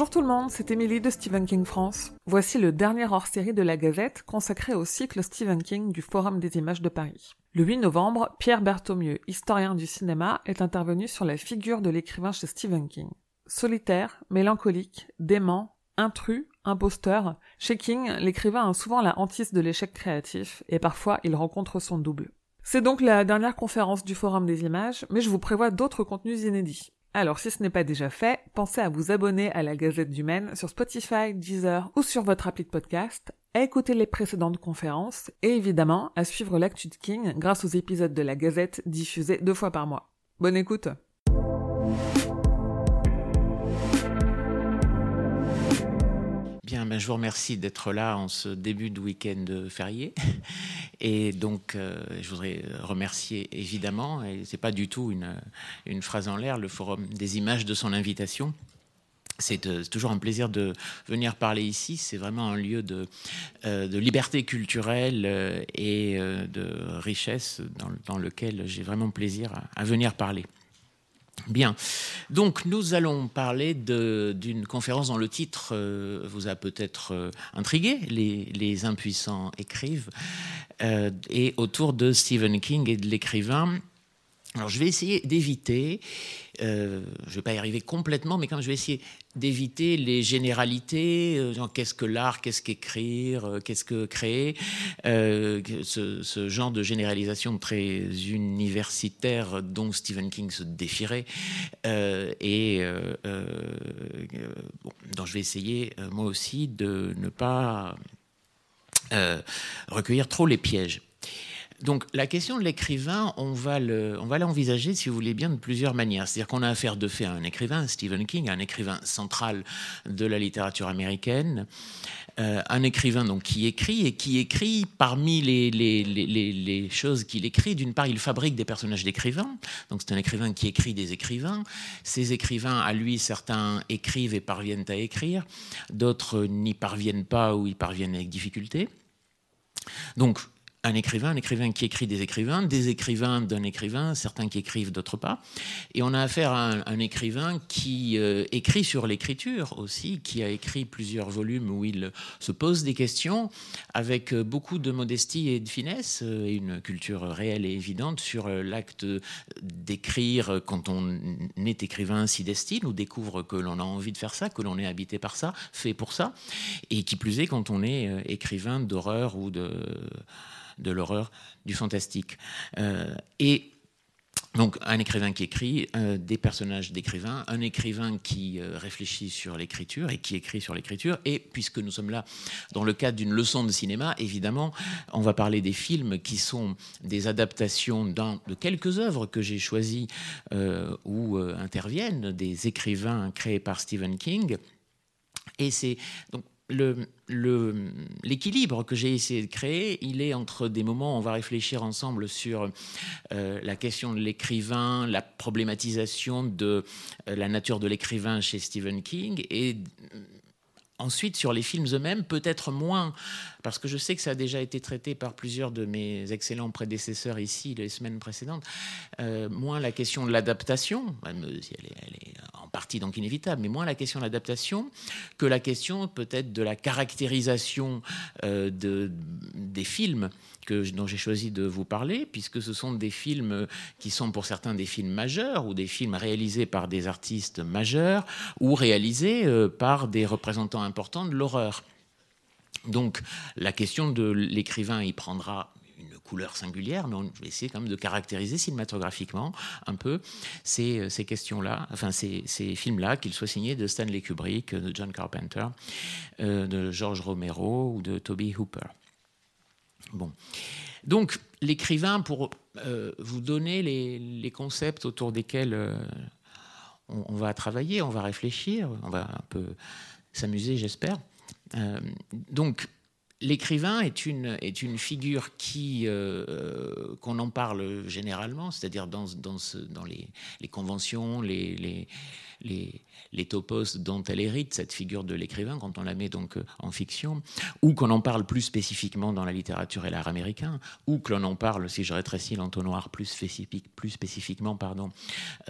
Bonjour tout le monde, c'est Émilie de Stephen King France. Voici le dernier hors-série de la Gazette consacré au cycle Stephen King du Forum des images de Paris. Le 8 novembre, Pierre Berthaumieux, historien du cinéma, est intervenu sur la figure de l'écrivain chez Stephen King. Solitaire, mélancolique, dément, intrus, imposteur, chez King, l'écrivain a souvent la hantise de l'échec créatif, et parfois il rencontre son double. C'est donc la dernière conférence du Forum des images, mais je vous prévois d'autres contenus inédits. Alors si ce n'est pas déjà fait, pensez à vous abonner à la Gazette du Maine sur Spotify, Deezer ou sur votre appli de podcast, à écouter les précédentes conférences et évidemment à suivre l'actu de King grâce aux épisodes de la Gazette diffusés deux fois par mois. Bonne écoute ben, je vous remercie d'être là en ce début de week-end férié. Et donc, euh, je voudrais remercier évidemment, et c'est pas du tout une, une phrase en l'air, le Forum des images de son invitation. C'est euh, toujours un plaisir de venir parler ici. C'est vraiment un lieu de, euh, de liberté culturelle et de richesse dans, dans lequel j'ai vraiment plaisir à venir parler. Bien, donc nous allons parler d'une conférence dont le titre euh, vous a peut-être euh, intrigué, les, impuissants écrivent, euh, et autour de Stephen King et de l'écrivain alors je vais essayer d'éviter, euh, je ne vais pas y arriver complètement, mais quand je vais essayer d'éviter les généralités, euh, qu'est-ce que l'art, qu'est-ce qu'écrire, euh, qu'est-ce que créer, ce, genre de généralisation très universitaire dont Stephen King se défierait, et dont je vais essayer moi aussi de ne pas recueillir trop les pièges. Donc la question de l'écrivain, on va l'envisager, si vous voulez bien, de plusieurs manières. C'est-à-dire qu'on a affaire de fait à un écrivain, Stephen King, un écrivain central de la littérature américaine, euh, un écrivain donc qui écrit et qui écrit parmi les, les choses qu'il écrit. D'une part, il fabrique des personnages d'écrivains. Donc c'est un écrivain qui écrit des écrivains. Ces écrivains, à lui, certains écrivent et parviennent à écrire, d'autres n'y parviennent pas ou y parviennent avec difficulté. Donc un écrivain, un écrivain qui écrit des écrivains, des écrivains d'un écrivain, certains qui écrivent, d'autres pas. Et on a affaire à un, écrivain qui euh, écrit sur l'écriture aussi, qui a écrit plusieurs volumes où il se pose des questions avec euh, beaucoup de modestie et de finesse euh, et une culture réelle et évidente sur l'acte d'écrire quand on est écrivain si destine ou découvre que l'on a envie de faire ça, que l'on est habité par ça, fait pour ça, et qui plus est quand on est écrivain d'horreur ou de de l'horreur, du fantastique. Euh, et donc un écrivain qui écrit, euh, des personnages d'écrivains, un écrivain qui euh, réfléchit sur l'écriture et qui écrit sur l'écriture. Et puisque nous sommes là dans le cadre d'une leçon de cinéma, évidemment, on va parler des films qui sont des adaptations de quelques œuvres que j'ai choisies où interviennent des écrivains créés par Stephen King. Et c'est donc l'équilibre que j'ai essayé de créer, il est entre des moments où on va réfléchir ensemble sur euh, la question de l'écrivain, la problématisation de euh, la nature de l'écrivain chez Stephen King, et Ensuite, sur les films eux-mêmes, peut-être moins, parce que je sais que ça a déjà été traité par plusieurs de mes excellents prédécesseurs ici les semaines précédentes, euh, moins la question de l'adaptation, elle, est en partie donc inévitable, mais moins la question de l'adaptation que la question peut-être de la caractérisation euh, de, des films que, dont j'ai choisi de vous parler, puisque ce sont des films qui sont pour certains des films majeurs ou des films réalisés par des artistes majeurs ou réalisés euh, par des représentants importants de l'horreur. Donc la question de l'écrivain y prendra une couleur singulière, mais on, je essayer quand même de caractériser cinématographiquement un peu ces, ces questions-là, enfin ces, films-là, qu'ils soient signés de Stanley Kubrick, de John Carpenter, euh, de George Romero ou de Toby Hooper. Bon. Donc, l'écrivain, pour euh, vous donner les, concepts autour desquels euh, on, va travailler, on va réfléchir, on va un peu s'amuser, j'espère. Euh, donc, L'écrivain est une, figure qui, qu'on en parle généralement, c'est-à-dire dans, les, conventions, les, les, topos dont elle hérite, cette figure de l'écrivain, quand on la met donc euh, en fiction, ou qu'on en parle plus spécifiquement dans la littérature et l'art américain, ou que l'on en parle, si je rétrécis l'entonnoir, plus, spécifique, plus spécifiquement pardon,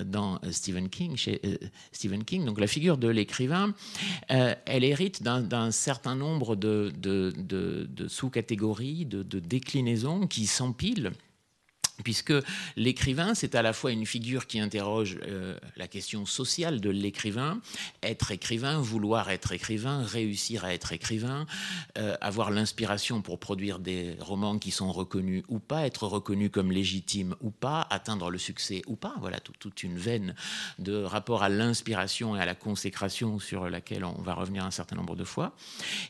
dans euh, Stephen King, euh, Stephen King. Donc la figure de l'écrivain, elle hérite d'un certain nombre de sous-catégories, de, déclinaisons qui s'empilent puisque l'écrivain, c'est à la fois une figure qui interroge euh, la question sociale de l'écrivain, être écrivain, vouloir être écrivain, réussir à être écrivain, euh, avoir l'inspiration pour produire des romans qui sont reconnus ou pas, être reconnus comme légitimes ou pas, atteindre le succès ou pas. Voilà toute une veine de rapport à l'inspiration et à la consécration sur laquelle on va revenir un certain nombre de fois.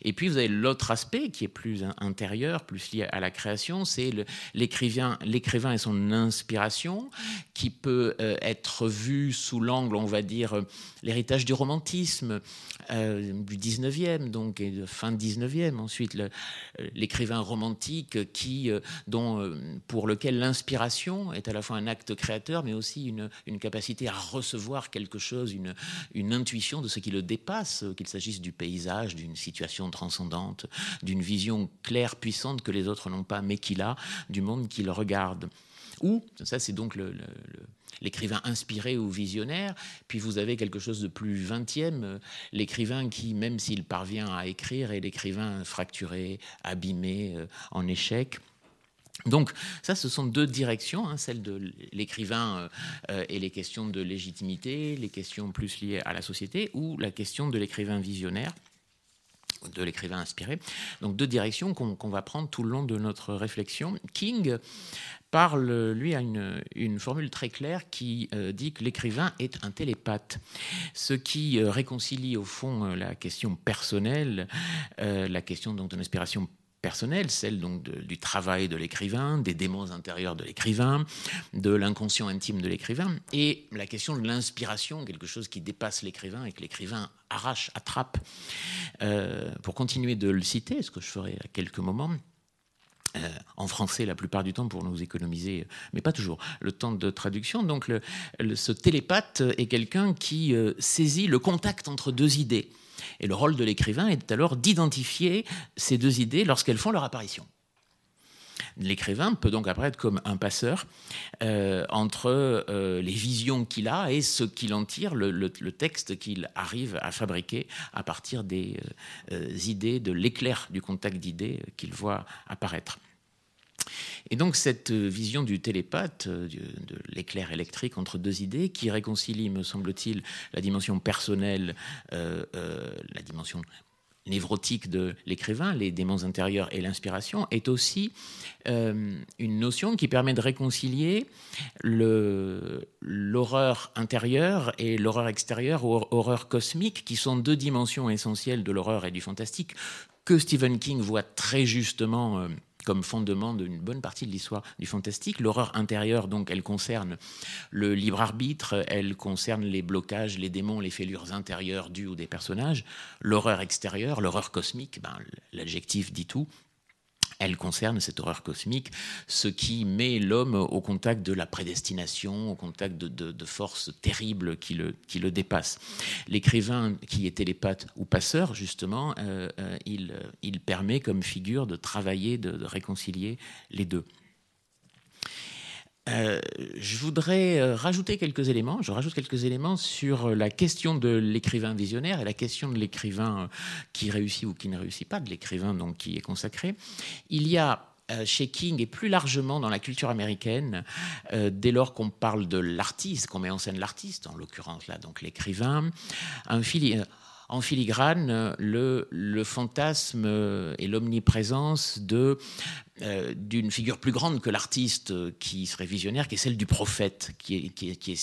Et puis vous avez l'autre aspect qui est plus intérieur, plus lié à la création, c'est l'écrivain, l'écrivain son inspiration, qui peut euh, être vue sous l'angle, on va dire, euh, l'héritage du romantisme euh, du 19e, donc, et de fin 19e. Ensuite, l'écrivain romantique qui, dont, pour lequel l'inspiration est à la fois un acte créateur, mais aussi une, capacité à recevoir quelque chose, une intuition de ce qui le dépasse, qu'il s'agisse du paysage, d'une situation transcendante, d'une vision claire, puissante que les autres n'ont pas, mais qu'il a, du monde qu'il regarde. Ou, ça c'est donc l'écrivain inspiré ou visionnaire, puis vous avez quelque chose de plus vingtième, euh, l'écrivain qui, même s'il parvient à écrire, est l'écrivain fracturé, abîmé, euh, en échec. Donc ça, ce sont deux directions, hein, celle de l'écrivain euh, et les questions de légitimité, les questions plus liées à la société, ou la question de l'écrivain visionnaire de l'écrivain inspiré. Donc deux directions qu'on va prendre tout le long de notre réflexion. King parle, lui, à une, formule très claire qui euh, dit que l'écrivain est un télépathe, ce qui euh, réconcilie au fond euh, la question personnelle, la question donc de l'inspiration personnelle, celle donc du travail de l'écrivain, des démons intérieurs de l'écrivain, de l'inconscient intime de l'écrivain, et la question de l'inspiration, quelque chose qui dépasse l'écrivain et que l'écrivain arrache, attrape. pour continuer de le citer, ce que je ferai à quelques moments, euh, en français la plupart du temps pour nous économiser, mais pas toujours, le temps de traduction. Donc ce télépathe est quelqu'un qui euh, saisit le contact entre deux idées. Et le rôle de l'écrivain est alors d'identifier ces deux idées lorsqu'elles font leur apparition. L'écrivain peut donc apparaître comme un passeur euh, entre les visions qu'il a et ce qu'il en tire, le, texte qu'il arrive à fabriquer à partir des idées, de l'éclair du contact d'idées qu'il voit apparaître. Et donc cette vision du télépathe, euh, de l'éclair électrique entre deux idées, qui réconcilie, me semble-t-il, la dimension personnelle, euh, euh, la dimension névrotique de l'écrivain, les démons intérieurs et l'inspiration, est aussi une notion qui permet de réconcilier l'horreur intérieure et l'horreur extérieure, ou horreur cosmique, qui sont deux dimensions essentielles de l'horreur et du fantastique, que Stephen King voit très justement comme fondement d'une bonne partie de l'histoire du fantastique. L'horreur intérieure, donc, elle concerne le libre arbitre, elle concerne les blocages, les démons, les fêlures intérieures dues ou des personnages. L'horreur extérieure, l'horreur cosmique, ben, l'adjectif dit tout, elle concerne cette horreur cosmique, ce qui met l'homme au contact de la prédestination, au contact de, forces terribles qui le, qui le dépassent. L'écrivain qui est télépathe ou passeur, justement, euh, euh, il, il, permet comme figure de travailler, de réconcilier les deux. Euh, je voudrais euh, rajouter quelques éléments. Je rajoute quelques éléments sur la question de l'écrivain visionnaire et la question de l'écrivain euh, qui réussit ou qui ne réussit pas, de l'écrivain donc qui est consacré. Il y a chez King et plus largement dans la culture américaine, dès lors qu'on parle de l'artiste, qu'on met en scène l'artiste, en l'occurrence là donc l'écrivain, un, en filigrane le, fantasme et l'omniprésence de euh, d'une figure plus grande que l'artiste qui serait visionnaire, qui est celle du prophète, qui est,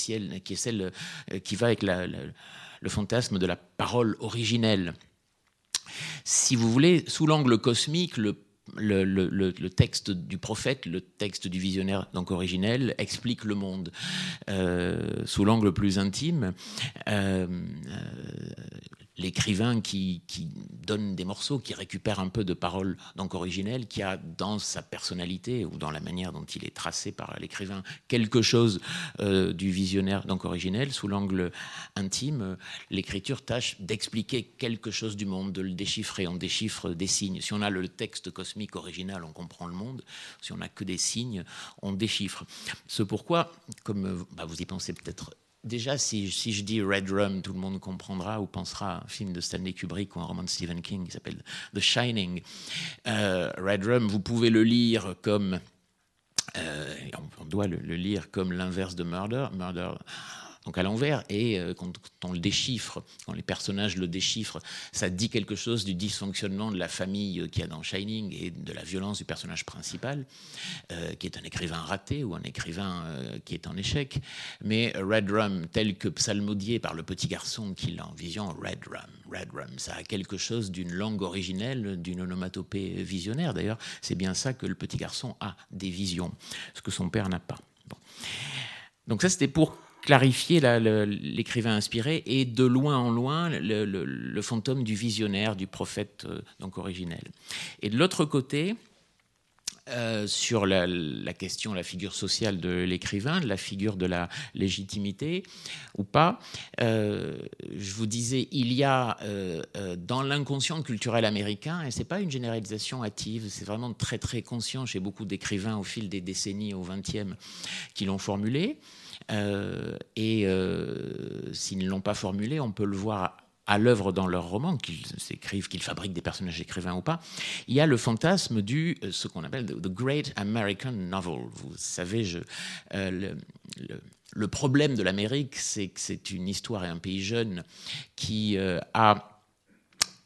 celle, euh, qui va avec le fantasme de la parole originelle. Si vous voulez, sous l'angle cosmique, le texte du prophète, le texte du visionnaire donc originel, explique le monde euh, sous l'angle plus intime. L'écrivain qui, donne des morceaux, qui récupère un peu de paroles donc originelles, qui a dans sa personnalité ou dans la manière dont il est tracé par l'écrivain quelque chose euh, du visionnaire donc originel sous l'angle intime. L'écriture tâche d'expliquer quelque chose du monde, de le déchiffrer. On déchiffre des signes. Si on a le texte cosmique original, on comprend le monde. Si on n'a que des signes, on déchiffre. Ce pourquoi, comme bah, vous y pensez peut-être déjà, si, je dis Red Rum, tout le monde comprendra ou pensera à un film de Stanley Kubrick ou un roman de Stephen King qui s'appelle The Shining. Euh, Red Rum, vous pouvez le lire comme. Euh, on, doit le, le, lire comme l'inverse de Murder. Murder donc à l'envers, et euh, quand, on le déchiffre, quand les personnages le déchiffrent, ça dit quelque chose du dysfonctionnement de la famille euh, qu'il y a dans Shining et de la violence du personnage principal, euh, qui est un écrivain raté ou un écrivain qui est en échec. Mais Red Rum, tel que psalmodié par le petit garçon qui l'a en vision, Red Rum, Red Rum, ça a quelque chose d'une langue originelle, d'une onomatopée visionnaire. D'ailleurs, c'est bien ça que le petit garçon a, des visions, ce que son père n'a pas. Donc ça, c'était pour clarifier l'écrivain inspiré et de loin en loin le, fantôme du visionnaire, du prophète euh, donc originel. Et de l'autre côté, euh, sur la, question, la figure sociale de l'écrivain, la figure de la légitimité ou pas. Euh, je vous disais, il y a dans l'inconscient culturel américain, et c'est pas une généralisation hâtive, c'est vraiment très très conscient chez beaucoup d'écrivains au fil des décennies au XXe qui l'ont formulé. Euh, et euh, s'ils ne l'ont pas formulé, on peut le voir à l'œuvre dans leurs romans, qu'ils écrivent, qu'ils fabriquent des personnages écrivains ou pas, il y a le fantasme du euh, ce qu'on appelle the Great American Novel. Vous savez, le, problème de l'Amérique, c'est que c'est une histoire et un pays jeune qui a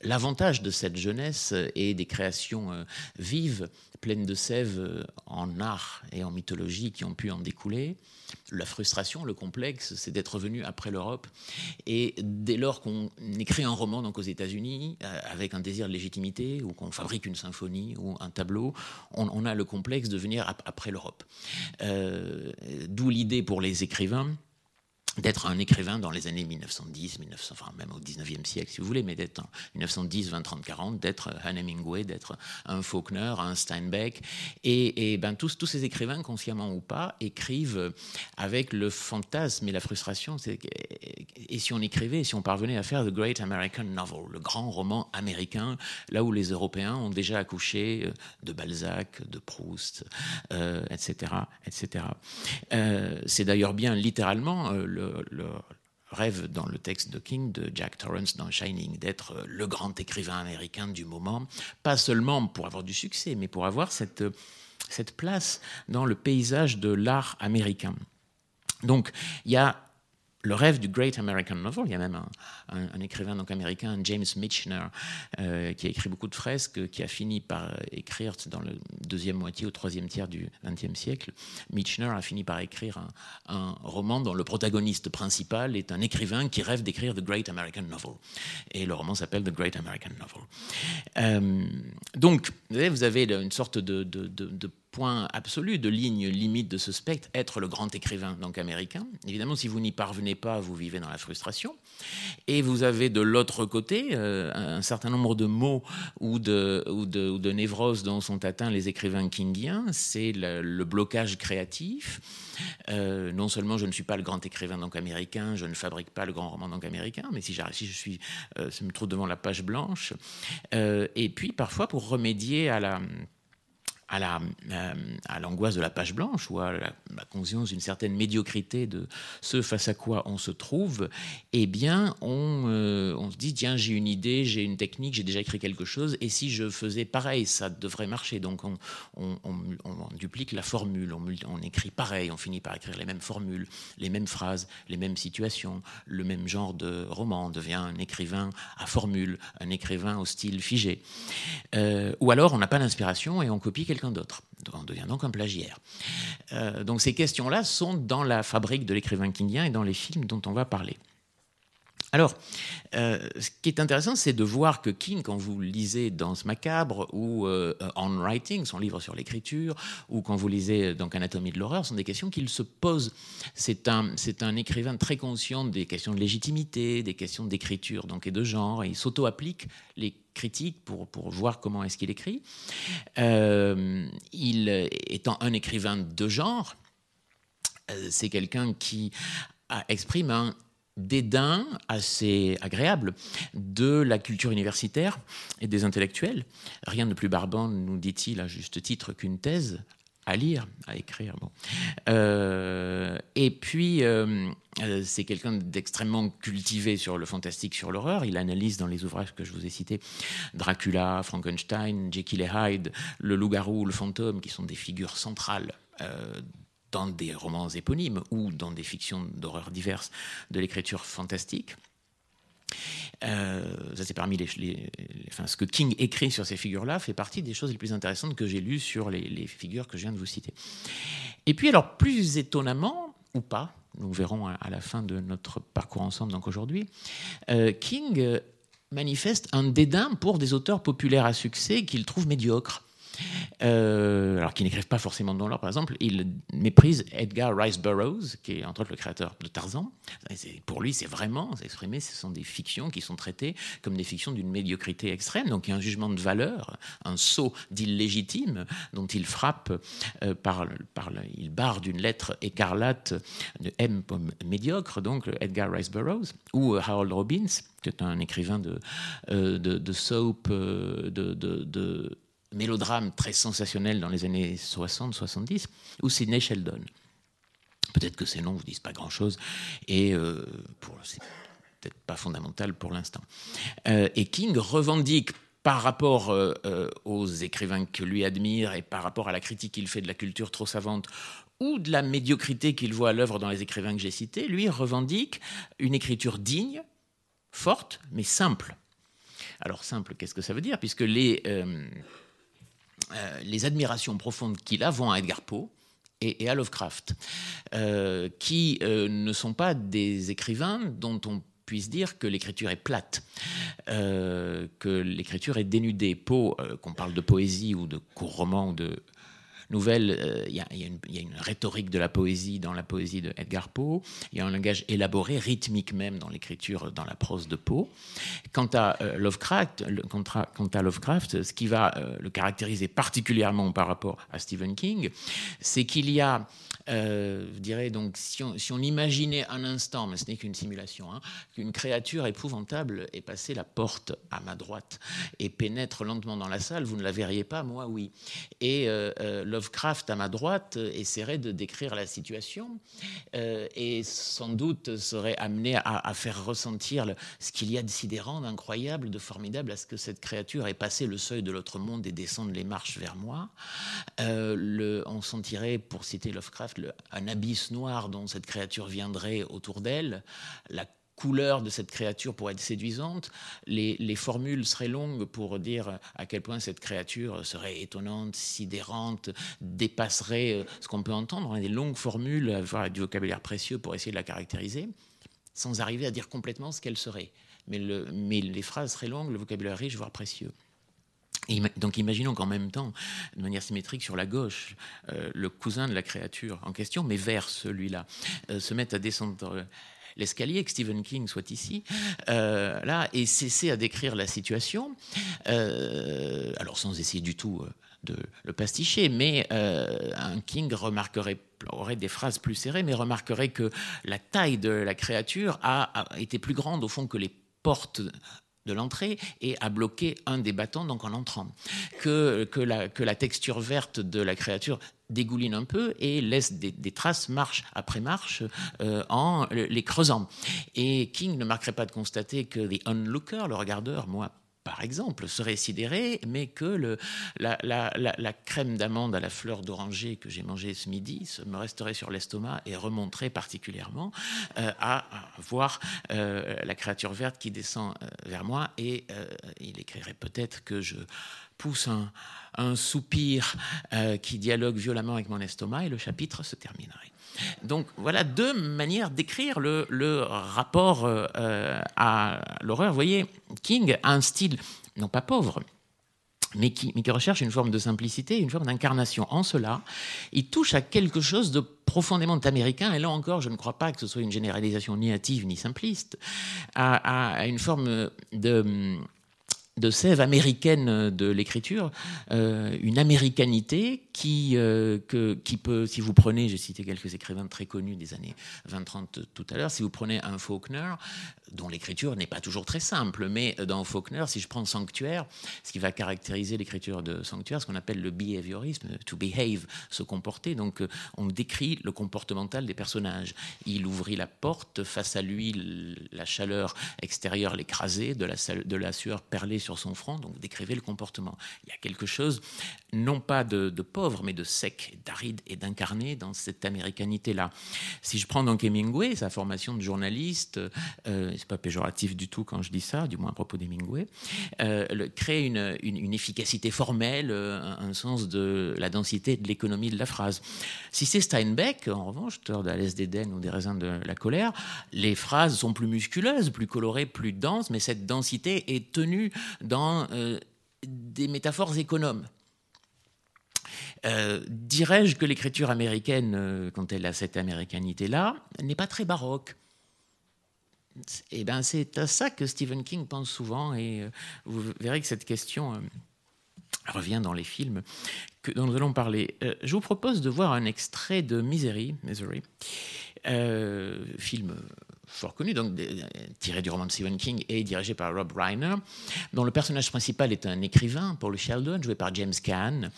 L'avantage de cette jeunesse et des créations vives, pleines de sève en art et en mythologie qui ont pu en découler, la frustration, le complexe, c'est d'être venu après l'Europe. Et dès lors qu'on écrit un roman donc aux États-Unis euh, avec un désir de légitimité, ou qu'on fabrique une symphonie ou un tableau, on, a le complexe de venir après l'Europe. Euh, d'où l'idée pour les écrivains d'être un écrivain dans les années 1910, 1900, enfin même au 19e siècle si vous voulez, mais d'être en 1910, 20, 30, 40, d'être un Hemingway, d'être un Faulkner, un Steinbeck. Et, et ben, tous, tous ces écrivains, consciemment ou pas, écrivent avec le fantasme et la frustration. Et si on écrivait, si on parvenait à faire The Great American Novel, le grand roman américain, là où les Européens ont déjà accouché euh, de Balzac, de Proust, euh, etc. etc. Euh, C'est d'ailleurs bien littéralement euh, le rêve dans le texte de King de Jack Torrance dans Shining d'être le grand écrivain américain du moment, pas seulement pour avoir du succès, mais pour avoir cette, cette place dans le paysage de l'art américain. Donc il y a le rêve du Great American Novel. Il y a même un, écrivain donc américain, James Michener, euh, qui a écrit beaucoup de fresques, qui a fini par écrire dans la deuxième moitié ou troisième tiers du XXe siècle. Michener a fini par écrire un, roman dont le protagoniste principal est un écrivain qui rêve d'écrire The Great American Novel. Et le roman s'appelle The Great American Novel. Euh, donc, vous avez une sorte de point absolu, de ligne limite de ce spectre, être le grand écrivain donc américain. Évidemment, si vous n'y parvenez pas, vous vivez dans la frustration. Et vous avez de l'autre côté euh, un certain nombre de mots ou de, ou, de, névroses dont sont atteints les écrivains kingiens. C'est le, blocage créatif. Euh, non seulement je ne suis pas le grand écrivain donc américain, je ne fabrique pas le grand roman donc américain, mais si, si je suis, euh, me trouve devant la page blanche. et puis parfois pour remédier à la à, la, euh, à l'angoisse de la page blanche ou à la, conscience d'une certaine médiocrité de ce face à quoi on se trouve, eh bien, on, euh, on se dit tiens, j'ai une idée, j'ai une technique, j'ai déjà écrit quelque chose, et si je faisais pareil, ça devrait marcher. Donc, on, on, on duplique la formule, on, écrit pareil, on finit par écrire les mêmes formules, les mêmes phrases, les mêmes situations, le même genre de roman. On devient un écrivain à formule, un écrivain au style figé. Euh, ou alors, on n'a pas d'inspiration et on copie quelque d'autre. On devient donc un plagiaire. Euh, donc ces questions-là sont dans la fabrique de l'écrivain kingien et dans les films dont on va parler. Alors, euh, ce qui est intéressant, c'est de voir que King, quand vous lisez Danse macabre ou euh, On Writing, son livre sur l'écriture, ou quand vous lisez donc Anatomie de l'horreur, sont des questions qu'il se pose. C'est un, écrivain très conscient des questions de légitimité, des questions d'écriture donc et de genre, et il s'auto-applique les critiques pour, voir comment est-ce qu'il écrit. Euh, il étant un écrivain de genre, c'est quelqu'un qui exprime un dédain assez agréable de la culture universitaire et des intellectuels. Rien de plus barbant, nous dit-il à juste titre, qu'une thèse à lire, à écrire. Bon. Euh, et puis, euh, euh, c'est quelqu'un d'extrêmement cultivé sur le fantastique, sur l'horreur. Il analyse dans les ouvrages que je vous ai cités Dracula, Frankenstein, Jekyll et Hyde, le loup-garou, le fantôme, qui sont des figures centrales dans des romans éponymes ou dans des fictions d'horreur diverses de l'écriture fantastique. Euh, ça c'est parmi les, ce que King écrit sur ces figures-là fait partie des choses les plus intéressantes que j'ai lues sur les, figures que je viens de vous citer. Et puis alors plus étonnamment ou pas, nous verrons à, la fin de notre parcours ensemble donc aujourd'hui, euh, King manifeste un dédain pour des auteurs populaires à succès qu'il trouve médiocres. Euh, alors qu'ils n'écrivent pas forcément dans l'ordre, par exemple, il méprise Edgar Rice Burroughs, qui est entre autres le créateur de Tarzan. Pour lui, c'est vraiment, exprimé, ce sont des fictions qui sont traitées comme des fictions d'une médiocrité extrême. Donc il y a un jugement de valeur, un saut d'illégitime dont il frappe euh, par, il barre d'une lettre écarlate de M médiocre, donc Edgar Rice Burroughs, ou euh, Harold Robbins, qui est un écrivain de, de, de soap, de, de mélodrame très sensationnel dans les années 60-70, ou Sidney Sheldon. Peut-être que ces noms ne vous disent pas grand-chose, et euh, c'est peut-être pas fondamental pour l'instant. Euh, et King revendique par rapport euh, aux écrivains que lui admire et par rapport à la critique qu'il fait de la culture trop savante ou de la médiocrité qu'il voit à l'œuvre dans les écrivains que j'ai cités, lui revendique une écriture digne, forte, mais simple. Alors simple, qu'est-ce que ça veut dire? Puisque les, les admirations profondes qu'il a vont à Edgar Poe et, à Lovecraft, euh, qui euh, ne sont pas des écrivains dont on puisse dire que l'écriture est plate, que l'écriture est dénudée. Poe, qu'on parle de poésie ou de court roman ou de nouvelle, euh, il y, a une rhétorique de la poésie dans la poésie de Edgar Poe, il y a un langage élaboré, rythmique même dans l'écriture, dans la prose de Poe. Quant à euh, Lovecraft, quant à Lovecraft, ce qui va euh, le caractériser particulièrement par rapport à Stephen King, c'est qu'il y a euh, je dirais donc, si on, imaginait un instant, mais ce n'est qu'une simulation, hein, qu'une créature épouvantable est passée la porte à ma droite et pénètre lentement dans la salle, vous ne la verriez pas, moi oui. Et euh, euh, Lovecraft à ma droite essaierait de décrire la situation et sans doute serait amené à, faire ressentir ce qu'il y a de sidérant, d'incroyable, de formidable à ce que cette créature ait passé le seuil de l'autre monde et descende les marches vers moi. On sentirait, pour citer Lovecraft, un abysse noir dont cette créature viendrait autour d'elle, la couleur de cette créature pourrait être séduisante, les, formules seraient longues pour dire à quel point cette créature serait étonnante, sidérante, dépasserait euh, ce qu'on peut entendre. Des longues formules, avoir du vocabulaire précieux pour essayer de la caractériser, sans arriver à dire complètement ce qu'elle serait. Mais, mais les phrases seraient longues, le vocabulaire riche, voire précieux donc imaginons qu'en même temps, de manière symétrique sur la gauche, euh, le cousin de la créature en question, mais vers celui-là, euh, se mette à descendre l'escalier, que Stephen King soit ici, euh, là, et cesser à décrire la situation, alors sans essayer du tout de le pasticher, mais un King remarquerait aurait des phrases plus serrées, mais remarquerait que la taille de la créature a été plus grande au fond que les portes de l'entrée et a bloqué un des battants donc en entrant. Que, que, la, que la texture verte de la créature dégouline un peu et laisse des, traces marche après marche euh, en les creusant. Et King ne marquerait pas de constater que The Onlooker, le regardeur, moi par exemple, serait sidéré, mais que la, crème d'amande à la fleur d'oranger que j'ai mangée ce midi se me resterait sur l'estomac et remonterait particulièrement euh, à, voir euh, la créature verte qui descend euh, vers moi et il écrirait peut-être que je pousse un, soupir euh, qui dialogue violemment avec mon estomac et le chapitre se terminerait. Donc voilà deux manières d'écrire le, rapport à l'horreur. Vous voyez, King a un style non pas pauvre, mais qui, recherche une forme de simplicité, une forme d'incarnation. En cela, il touche à quelque chose de profondément américain, et là encore, je ne crois pas que ce soit une généralisation ni hâtive ni simpliste, à une forme de de sève américaine de l'écriture, euh, une américanité qui, euh, qui peut, si vous prenez, j'ai cité quelques écrivains très connus des années 20-30 tout à l'heure, si vous prenez un Faulkner, dont l'écriture n'est pas toujours très simple, mais dans Faulkner, si je prends Sanctuaire, ce qui va caractériser l'écriture de Sanctuaire, ce qu'on appelle le behaviorisme, to behave, se comporter, donc euh, on décrit le comportemental des personnages. Il ouvrit la porte, face à lui, la chaleur extérieure l'écrasait, de la, sueur perlée sur son front, donc décrivait le comportement. Il y a quelque chose, non pas de, pauvre, mais de sec, d'aride et d'incarné dans cette américanité-là. Si je prends donc Hemingway, sa formation de journaliste, euh, c'est pas péjoratif du tout quand je dis ça, du moins à propos d'Hemingway, euh, crée une, efficacité formelle, euh, un, sens de la densité et de l'économie de la phrase. Si c'est Steinbeck, en revanche, auteur de d'Éden ou des raisins de la colère, les phrases sont plus musculeuses, plus colorées, plus denses, mais cette densité est tenue dans euh, des métaphores économes. Euh, dirais-je que l'écriture américaine, euh, quand elle a cette américanité-là, n'est pas très baroque Eh bien, c'est à ça que Stephen King pense souvent, et vous verrez que cette question revient dans les films que, dont nous allons parler. je vous propose de voir un extrait de Misery, Misery film fort connu, donc tiré du roman de Stephen King et dirigé par Rob Reiner, dont le personnage principal est un écrivain, Paul Sheldon, joué par James Caan,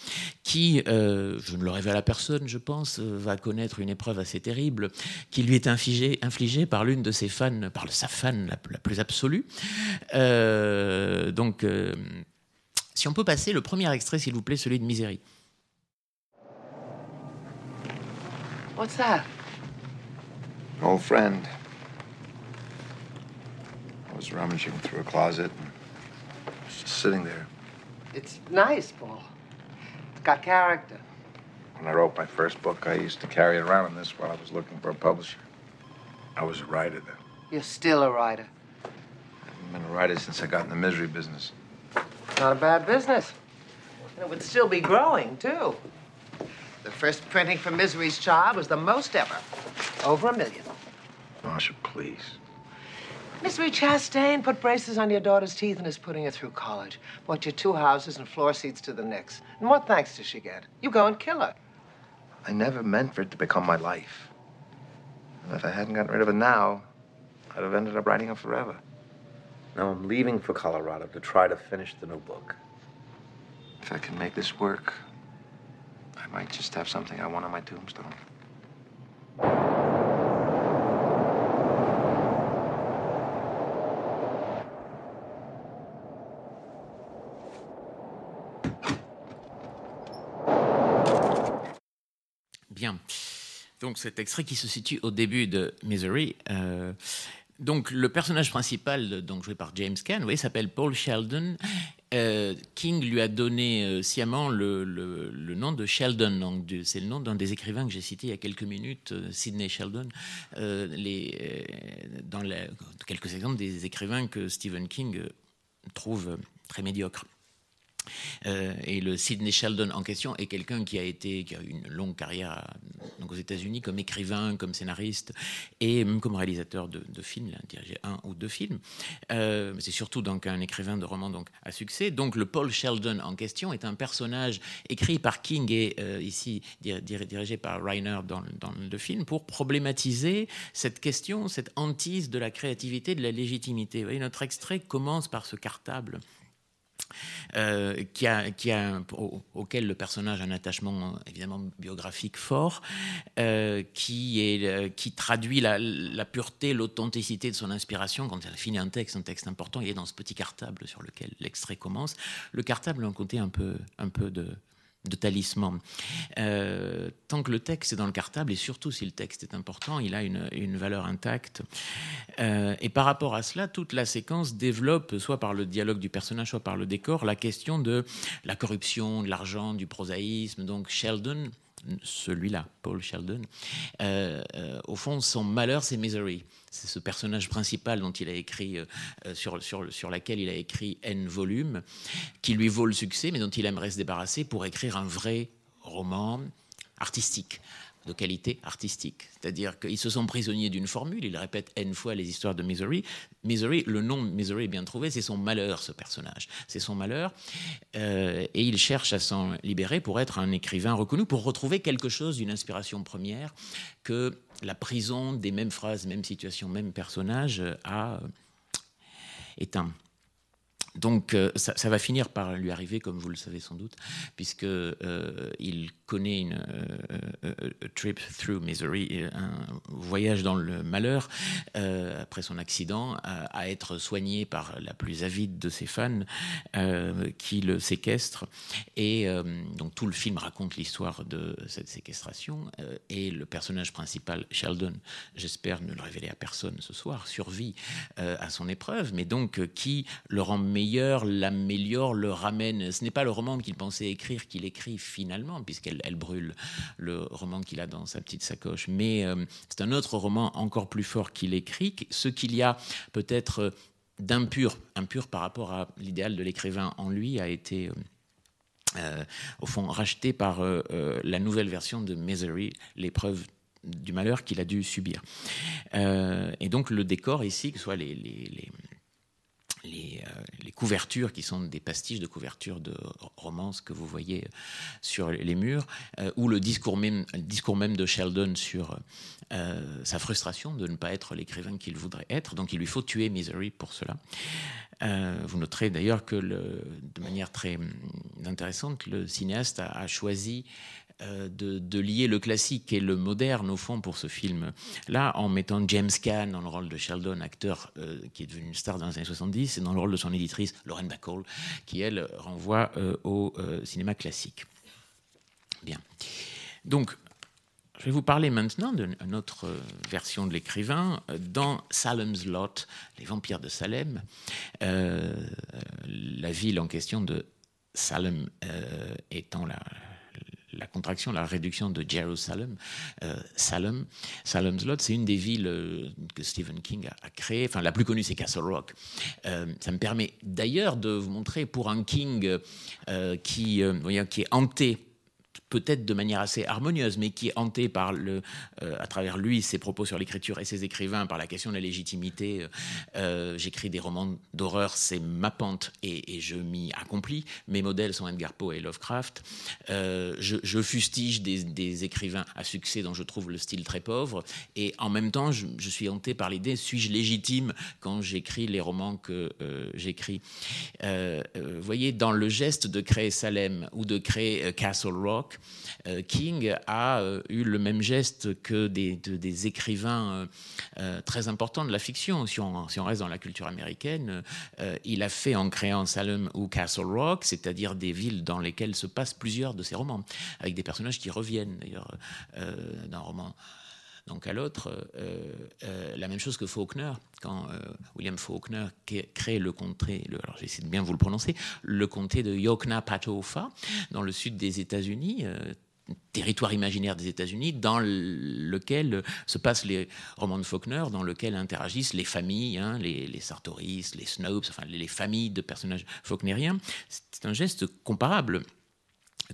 qui, euh, je ne le révèle à personne, je pense, euh, va connaître une épreuve assez terrible qui lui est infligée, infligée par l'une de ses fans, par sa fan la, plus absolue. Euh, donc, si on peut passer le premier extrait, s'il vous plaît, celui de Misery. What's that? old friend. I was rummaging through a closet and just sitting there. It's nice, Paul. It's got character. When I wrote my first book, I used to carry it around in this while I was looking for a publisher. I was a writer then. You're still a writer. I've been a writer since I got in the misery business. It's not a bad business. And it would still be growing, too. The first printing for Misery's Child was the most ever. Over a million. Marcia, please. Misery Chastain put braces on your daughter's teeth and is putting her through college. Bought you two houses and floor seats to the Knicks. And what thanks does she get? You go and kill her. I never meant for it to become my life. And if I hadn't gotten rid of it now, I'd have ended up writing it forever. Now I'm leaving for Colorado to try to finish the new book. If I can make this work, I might just have something I want on my tombstone. Donc cet extrait qui se situe au début de Misery. Euh, donc le personnage principal, donc joué par James Caan, s'appelle Paul Sheldon. Euh, King lui a donné euh, sciemment le, nom de Sheldon. C'est le nom d'un des écrivains que j'ai cité il y a quelques minutes, Sidney Sheldon. dans quelques exemples des écrivains que Stephen King trouve très médiocres. Euh, et le Sidney Sheldon en question est quelqu'un qui a été qui a eu une longue carrière donc aux États-Unis comme écrivain, comme scénariste et même comme réalisateur de, films. Il a dirigé un ou deux films. Euh, c'est surtout donc un écrivain de romans donc à succès. Donc le Paul Sheldon en question est un personnage écrit par King et euh, ici dirigé par Reiner dans, dans le film pour problématiser cette question, cette hantise de la créativité, de la légitimité. Vous voyez, notre extrait commence par ce cartable euh, qui a, qui a, auquel le personnage a un attachement évidemment biographique fort, euh, qui, est, euh, qui traduit la, pureté, l'authenticité de son inspiration. Quand elle finit un texte, un texte important, il est dans ce petit cartable sur lequel l'extrait commence. Le cartable a un côté un peu, un peu de de talisman. Euh, tant que le texte est dans le cartable, et surtout si le texte est important, il a une, valeur intacte. Euh, et par rapport à cela, toute la séquence développe, soit par le dialogue du personnage, soit par le décor, la question de la corruption, de l'argent, du prosaïsme. Donc Sheldon, celui-là, Paul Sheldon, euh, au fond, son malheur, c'est Misery. C'est ce personnage principal dont il a écrit, sur, sur, sur laquelle il a écrit N volumes, qui lui vaut le succès, mais dont il aimerait se débarrasser pour écrire un vrai roman artistique de qualité artistique. C'est-à-dire qu'ils se sont prisonniers d'une formule, ils répètent N fois les histoires de Misery. Misery, le nom Misery est bien trouvé, c'est son malheur, ce personnage. C'est son malheur. Euh, et il cherche à s'en libérer pour être un écrivain reconnu, pour retrouver quelque chose d'une inspiration première que la prison des mêmes phrases, mêmes situations, mêmes personnages a éteint. Donc euh, ça, va finir par lui arriver, comme vous le savez sans doute, puisque euh, il connaît une euh, trip through misery, un voyage dans le malheur après son accident, à, être soigné par la plus avide de ses fans, qui le séquestre. Et donc tout le film raconte l'histoire de cette séquestration. et le personnage principal, Sheldon, j'espère ne le révéler à personne ce soir, survit à son épreuve, mais donc qui le rend meilleur l'améliore, le ramène. Ce n'est pas le roman qu'il pensait écrire qu'il écrit finalement, puisqu'elle elle brûle le roman qu'il a dans sa petite sacoche. Mais euh, c'est un autre roman encore plus fort qu'il écrit. Ce qu'il y a peut-être euh, d'impur, impur par rapport à l'idéal de l'écrivain en lui, a été... Euh, au fond, racheté par la nouvelle version de Misery, l'épreuve du malheur qu'il a dû subir. et donc le décor ici, que ce soit les, euh, les, couvertures qui sont des pastiches de couvertures de romances que vous voyez sur les murs, euh, ou le discours même, discours même de Sheldon sur euh, sa frustration de ne pas être l'écrivain qu'il voudrait être. Donc il lui faut tuer Misery pour cela. vous noterez d'ailleurs que de manière très hum, intéressante, le cinéaste a choisi euh, de, lier le classique et le moderne au fond pour ce film-là, en mettant James Caan dans le rôle de Sheldon, acteur euh, qui est devenu une star dans les années 70, et dans le rôle de son éditrice, Lauren Bacall, qui elle renvoie euh, au cinéma classique. Bien. Donc, je vais vous parler maintenant d'une autre version de l'écrivain. Dans Salem's Lot, Les vampires de Salem, la ville en question de Salem étant la, la contraction, la réduction de Jerusalem, euh, Salem, Salem's Lot, c'est une des villes euh, que Stephen King a, créées. Enfin, la plus connue, c'est Castle Rock. Euh, ça me permet d'ailleurs de vous montrer pour un King qui, qui est hanté peut-être de manière assez harmonieuse, mais qui est hantée par le, euh, à travers lui, ses propos sur l'écriture et ses écrivains, par la question de la légitimité. Euh, j'écris des romans d'horreur, c'est ma pente et, je m'y accomplis. Mes modèles sont Edgar Poe et Lovecraft. Euh, je, fustige des, écrivains à succès dont je trouve le style très pauvre, et en même temps, je, je suis hanté par l'idée suis-je légitime quand j'écris les romans que j'écris? Vous voyez, dans le geste de créer Salem ou de créer Castle Rock, euh, King a euh, eu le même geste que des, des écrivains euh, très importants de la fiction. Si on, si on, reste dans la culture américaine, il a fait en créant Salem ou Castle Rock, c'est-à-dire des villes dans lesquelles se passent plusieurs de ses romans, avec des personnages qui reviennent d'ailleurs d'un roman donc à l'autre, la même chose que Faulkner, quand William Faulkner crée le comté, le, alors j'essaie de bien vous le prononcer, le comté de Yoknapatawpha, dans le sud des États-Unis, territoire imaginaire des États-Unis dans lequel se passent les romans de Faulkner, dans lequel interagissent les familles, hein, les, les, Sartoris, les Snopes, enfin les, familles de personnages faulkneriens. C'est un geste comparable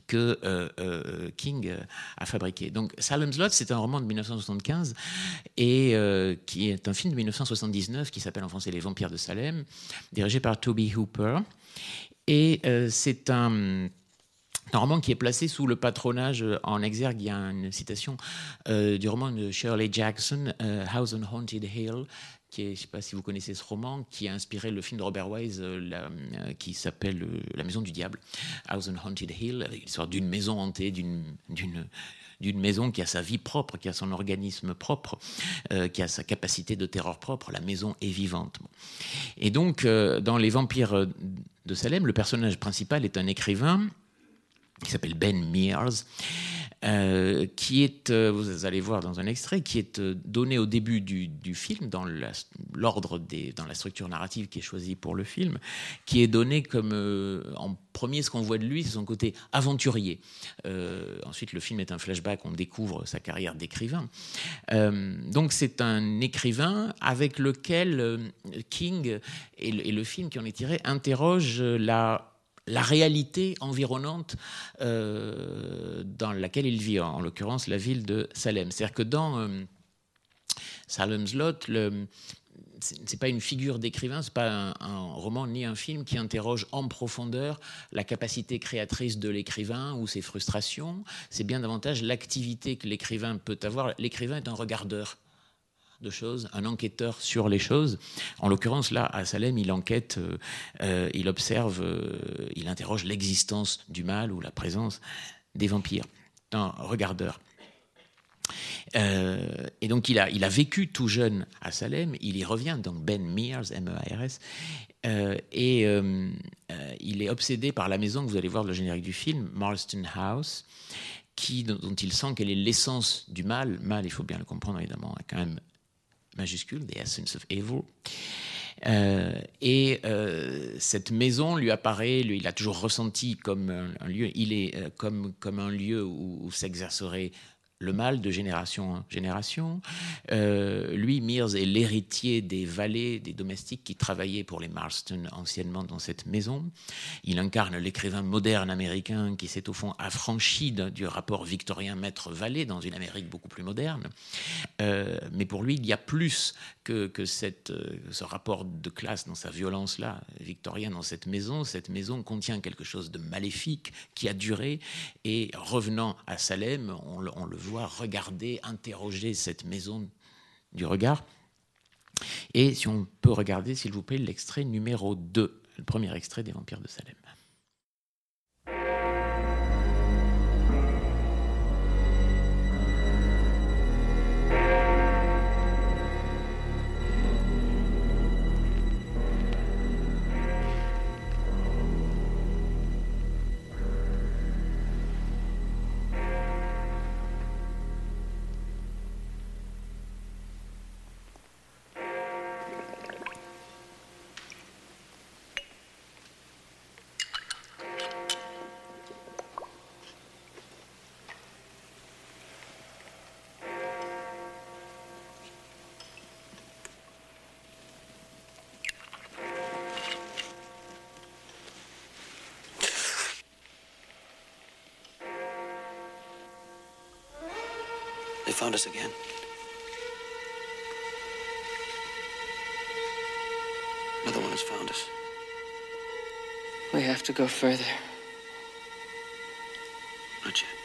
que euh, euh, King a fabriqué. Donc Salem's Lot, c'est un roman de 1975 et euh, qui est un film de 1979 qui s'appelle en français Les Vampires de Salem, dirigé par Toby Hooper. Et c'est un un roman qui est placé sous le patronage en exergue. Il y a une citation du roman de Shirley Jackson, House on Haunted Hill, qui est, je ne sais pas si vous connaissez ce roman, qui a inspiré le film de Robert Wise qui s'appelle La Maison du Diable, House on Haunted Hill, avec l'histoire d'une maison hantée, d'une maison qui a sa vie propre, qui a son organisme propre, qui a sa capacité de terreur propre. La maison est vivante. Et donc, dans Les Vampires de Salem, le personnage principal est un écrivain qui s'appelle Ben Mears, euh, qui est, euh, vous allez voir dans un extrait, qui est euh, donné au début du, film, dans l'ordre des, dans la structure narrative qui est choisie pour le film, qui est donné comme en premier ce qu'on voit de lui, c'est son côté aventurier. ensuite, le film est un flashback, on découvre sa carrière d'écrivain. donc, c'est un écrivain avec lequel King et le, film qui en est tiré interroge la la réalité environnante euh, dans laquelle il vit, en, l'occurrence la ville de Salem. C'est-à-dire que dans euh, Salem's Lot, ce n'est pas une figure d'écrivain, c'est pas un, roman ni un film qui interroge en profondeur la capacité créatrice de l'écrivain ou ses frustrations. C'est bien davantage l'activité que l'écrivain peut avoir. L'écrivain est un regardeur de choses, un enquêteur sur les choses. En l'occurrence, là, à Salem, il enquête, euh, euh, il observe, euh, il interroge l'existence du mal ou la présence des vampires. Un regardeur. et donc, il a, il a vécu tout jeune à Salem. Il y revient, donc Ben Mears, M-E-A-R-S. et il est obsédé par la maison que vous allez voir dans le générique du film, Marston House, qui, dont il sent qu'elle est l'essence du mal. Mal, il faut bien le comprendre évidemment, quand même majuscule, The Essence of Evil. Euh, et euh, cette maison lui apparaît, lui, il a toujours ressenti comme un, lieu, il est euh, comme, comme un lieu où s'exercerait le mal de génération en génération. Euh, lui, Mears, est l'héritier des valets, des domestiques qui travaillaient pour les Marston anciennement dans cette maison. Il incarne l'écrivain moderne américain qui s'est au fond affranchi du rapport victorien maître-valet dans une Amérique beaucoup plus moderne. Euh, mais pour lui, il y a plus que, que cette, euh, ce rapport de classe dans sa violence-là, victorienne dans cette maison. Cette maison contient quelque chose de maléfique qui a duré et revenant à Salem, on, on le voit regarder, interroger cette maison du regard. Et si on peut regarder, s'il vous plaît, l'extrait numéro 2, le premier extrait des Vampires de Salem. Found us again. Another one has found us. We have to go further. Not yet.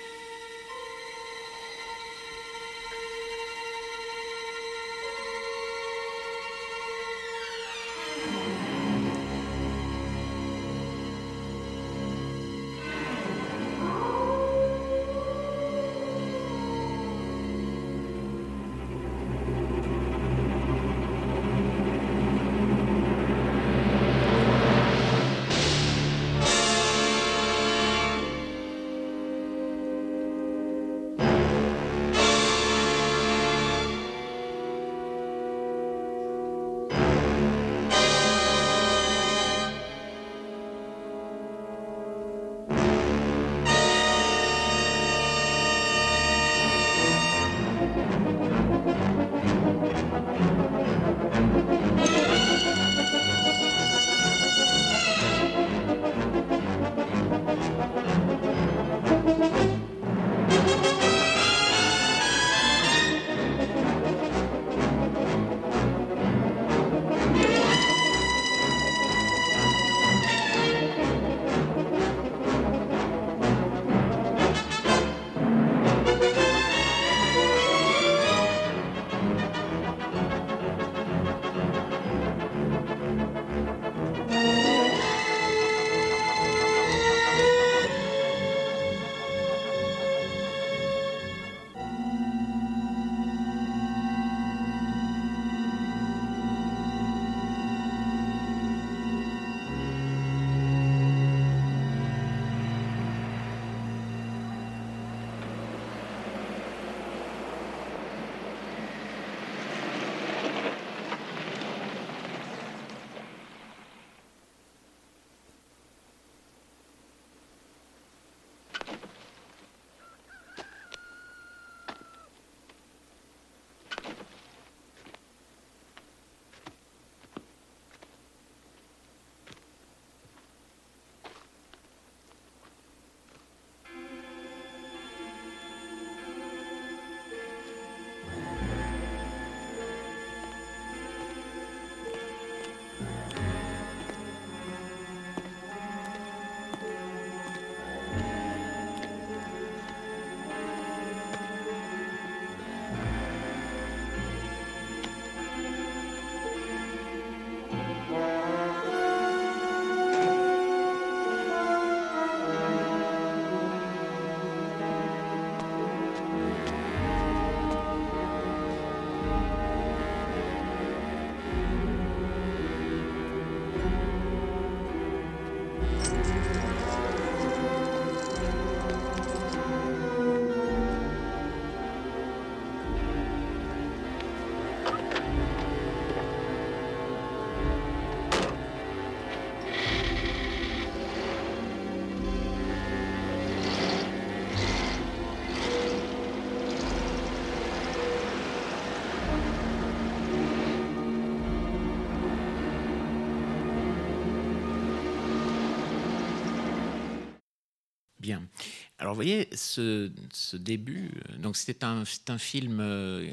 Vous voyez, ce, ce début, euh, donc c'était un, un film euh,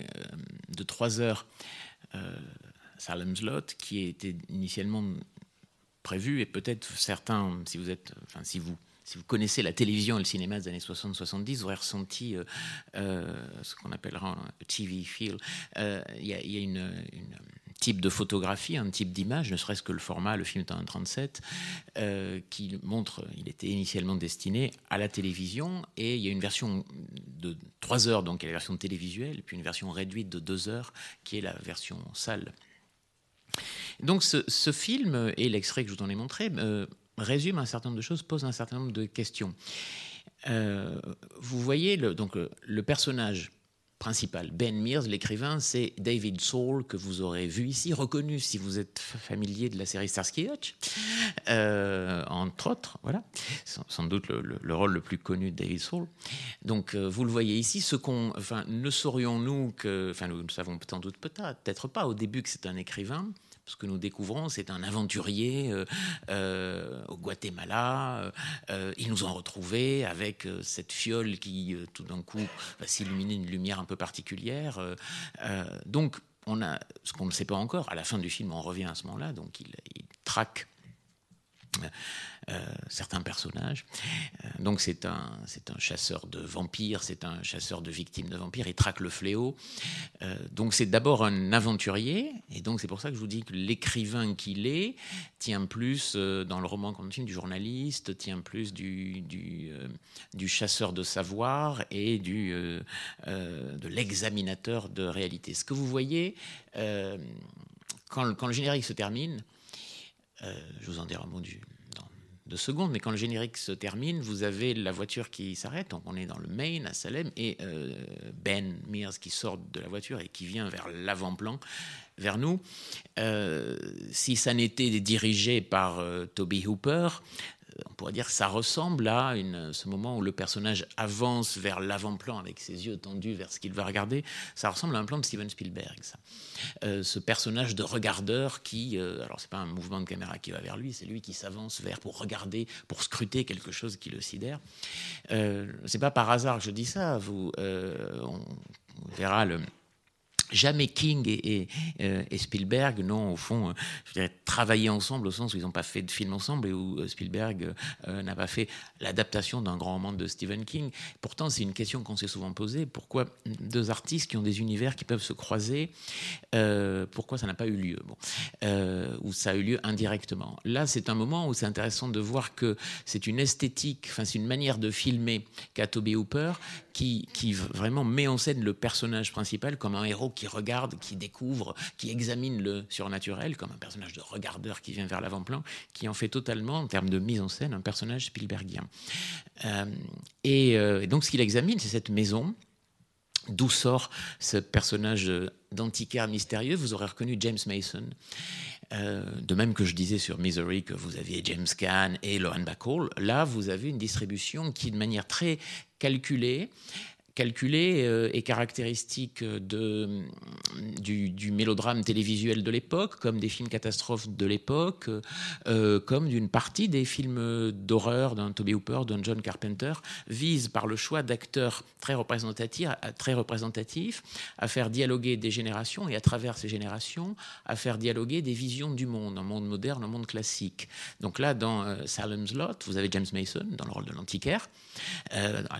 de trois heures, euh, Salem's Lot, qui était initialement prévu, et peut-être certains, si vous êtes, enfin, si vous si vous connaissez la télévision et le cinéma des années 60-70, vous ressenti euh, euh, ce qu'on appellera un TV feel. Euh, Il y, a- une type de photographie, un type d'image, ne serait-ce que le format, le film est en 37, euh, qui montre, il était initialement destiné à la télévision, et il y a une version de 3 heures, donc il la version télévisuelle, puis une version réduite de 2 heures, qui est la version salle. Donc ce, film et l'extrait que je vous en ai montré euh, résume un certain nombre de choses, pose un certain nombre de questions. Euh, vous voyez donc le, le personnage principal, Ben Mears, l'écrivain, c'est David Soul que vous aurez vu ici, reconnu si vous êtes familier de la série Starsky Hutch, euh, entre autres, voilà, sans, doute le, le- le rôle le plus connu de David Soul. Donc euh, vous le voyez ici, ce qu'on, ne saurions-nous que, enfin, nous ne savons sans doute peut-être pas au début que c'est un écrivain. Ce que nous découvrons, c'est un aventurier euh, euh, au Guatemala. euh, euh, ils nous ont retrouvés avec cette fiole qui, tout d'un coup, va s'illuminer d'une lumière un peu particulière. donc, on a ce qu'on ne sait pas encore. À la fin du film, on revient à ce moment-là. Donc, il, traque certains personnages. Euh, donc c'est un, c'est un chasseur de vampires, c'est un chasseur de victimes de vampires, il traque le fléau. Euh, donc c'est d'abord un aventurier, et donc c'est pour ça que je vous dis que l'écrivain qu'il est tient plus, euh, dans le roman film, du journaliste, tient plus du, du, euh, chasseur de savoir et du, euh, euh, de l'examinateur de réalité. Ce que vous voyez, euh, quand, quand le générique se termine, euh, je vous en dirai un mot du, deux secondes, mais quand le générique se termine, vous avez la voiture qui s'arrête. Donc on est dans le Maine, à Salem, et euh, Ben Mears qui sort de la voiture et qui vient vers l'avant-plan, vers nous. Euh, si ça n'était dirigé par euh, Toby Hooper, on pourrait dire ça ressemble à ce moment où le personnage avance vers l'avant-plan avec ses yeux tendus vers ce qu'il va regarder. Ça ressemble à un plan de Steven Spielberg, ça. Euh, ce personnage de regardeur qui, euh, alors c'est pas un mouvement de caméra qui va vers lui, c'est lui qui s'avance vers pour regarder, pour scruter quelque chose qui le sidère. Euh, c'est pas par hasard que je dis ça. Vous, euh, on verra le. Jamais King euh, et Spielberg n'ont, au fond, euh, travaillé ensemble au sens où ils n'ont pas fait de film ensemble et où euh, Spielberg n'a pas fait l'adaptation d'un grand roman de Stephen King. Pourtant, c'est une question qu'on s'est souvent posée. Pourquoi deux artistes qui ont des univers qui peuvent se croiser, pourquoi ça n'a pas eu lieu Ou ça a eu lieu indirectement? Là, c'est un moment où c'est intéressant de voir que c'est une esthétique, enfin, c'est une manière de filmer qu'a Toby Hooper qui, vraiment met en scène le personnage principal comme un héros qui regarde, qui découvre, qui examine le surnaturel, comme un personnage de regardeur qui vient vers l'avant-plan, qui en fait totalement, en termes de mise en scène, un personnage Spielbergien. Euh, et, euh, et donc, ce qu'il examine, c'est cette maison. D'où sort ce personnage d'antiquaire mystérieux? Vous aurez reconnu James Mason. Euh, de même que je disais sur Misery que vous aviez James Caan et Lauren Bacall, là vous avez une distribution qui, de manière très calculée, calculée euh, et caractéristique de, du, mélodrame télévisuel de l'époque, comme des films catastrophes de l'époque, euh, comme d'une partie des films d'horreur d'un Toby Hooper, d'un John Carpenter, vise par le choix d'acteurs très représentatifs, à, faire dialoguer des générations et à travers ces générations à faire dialoguer des visions du monde, un monde moderne, un monde classique. Donc là, dans euh, Salem's Lot, vous avez James Mason dans le rôle de l'antiquaire.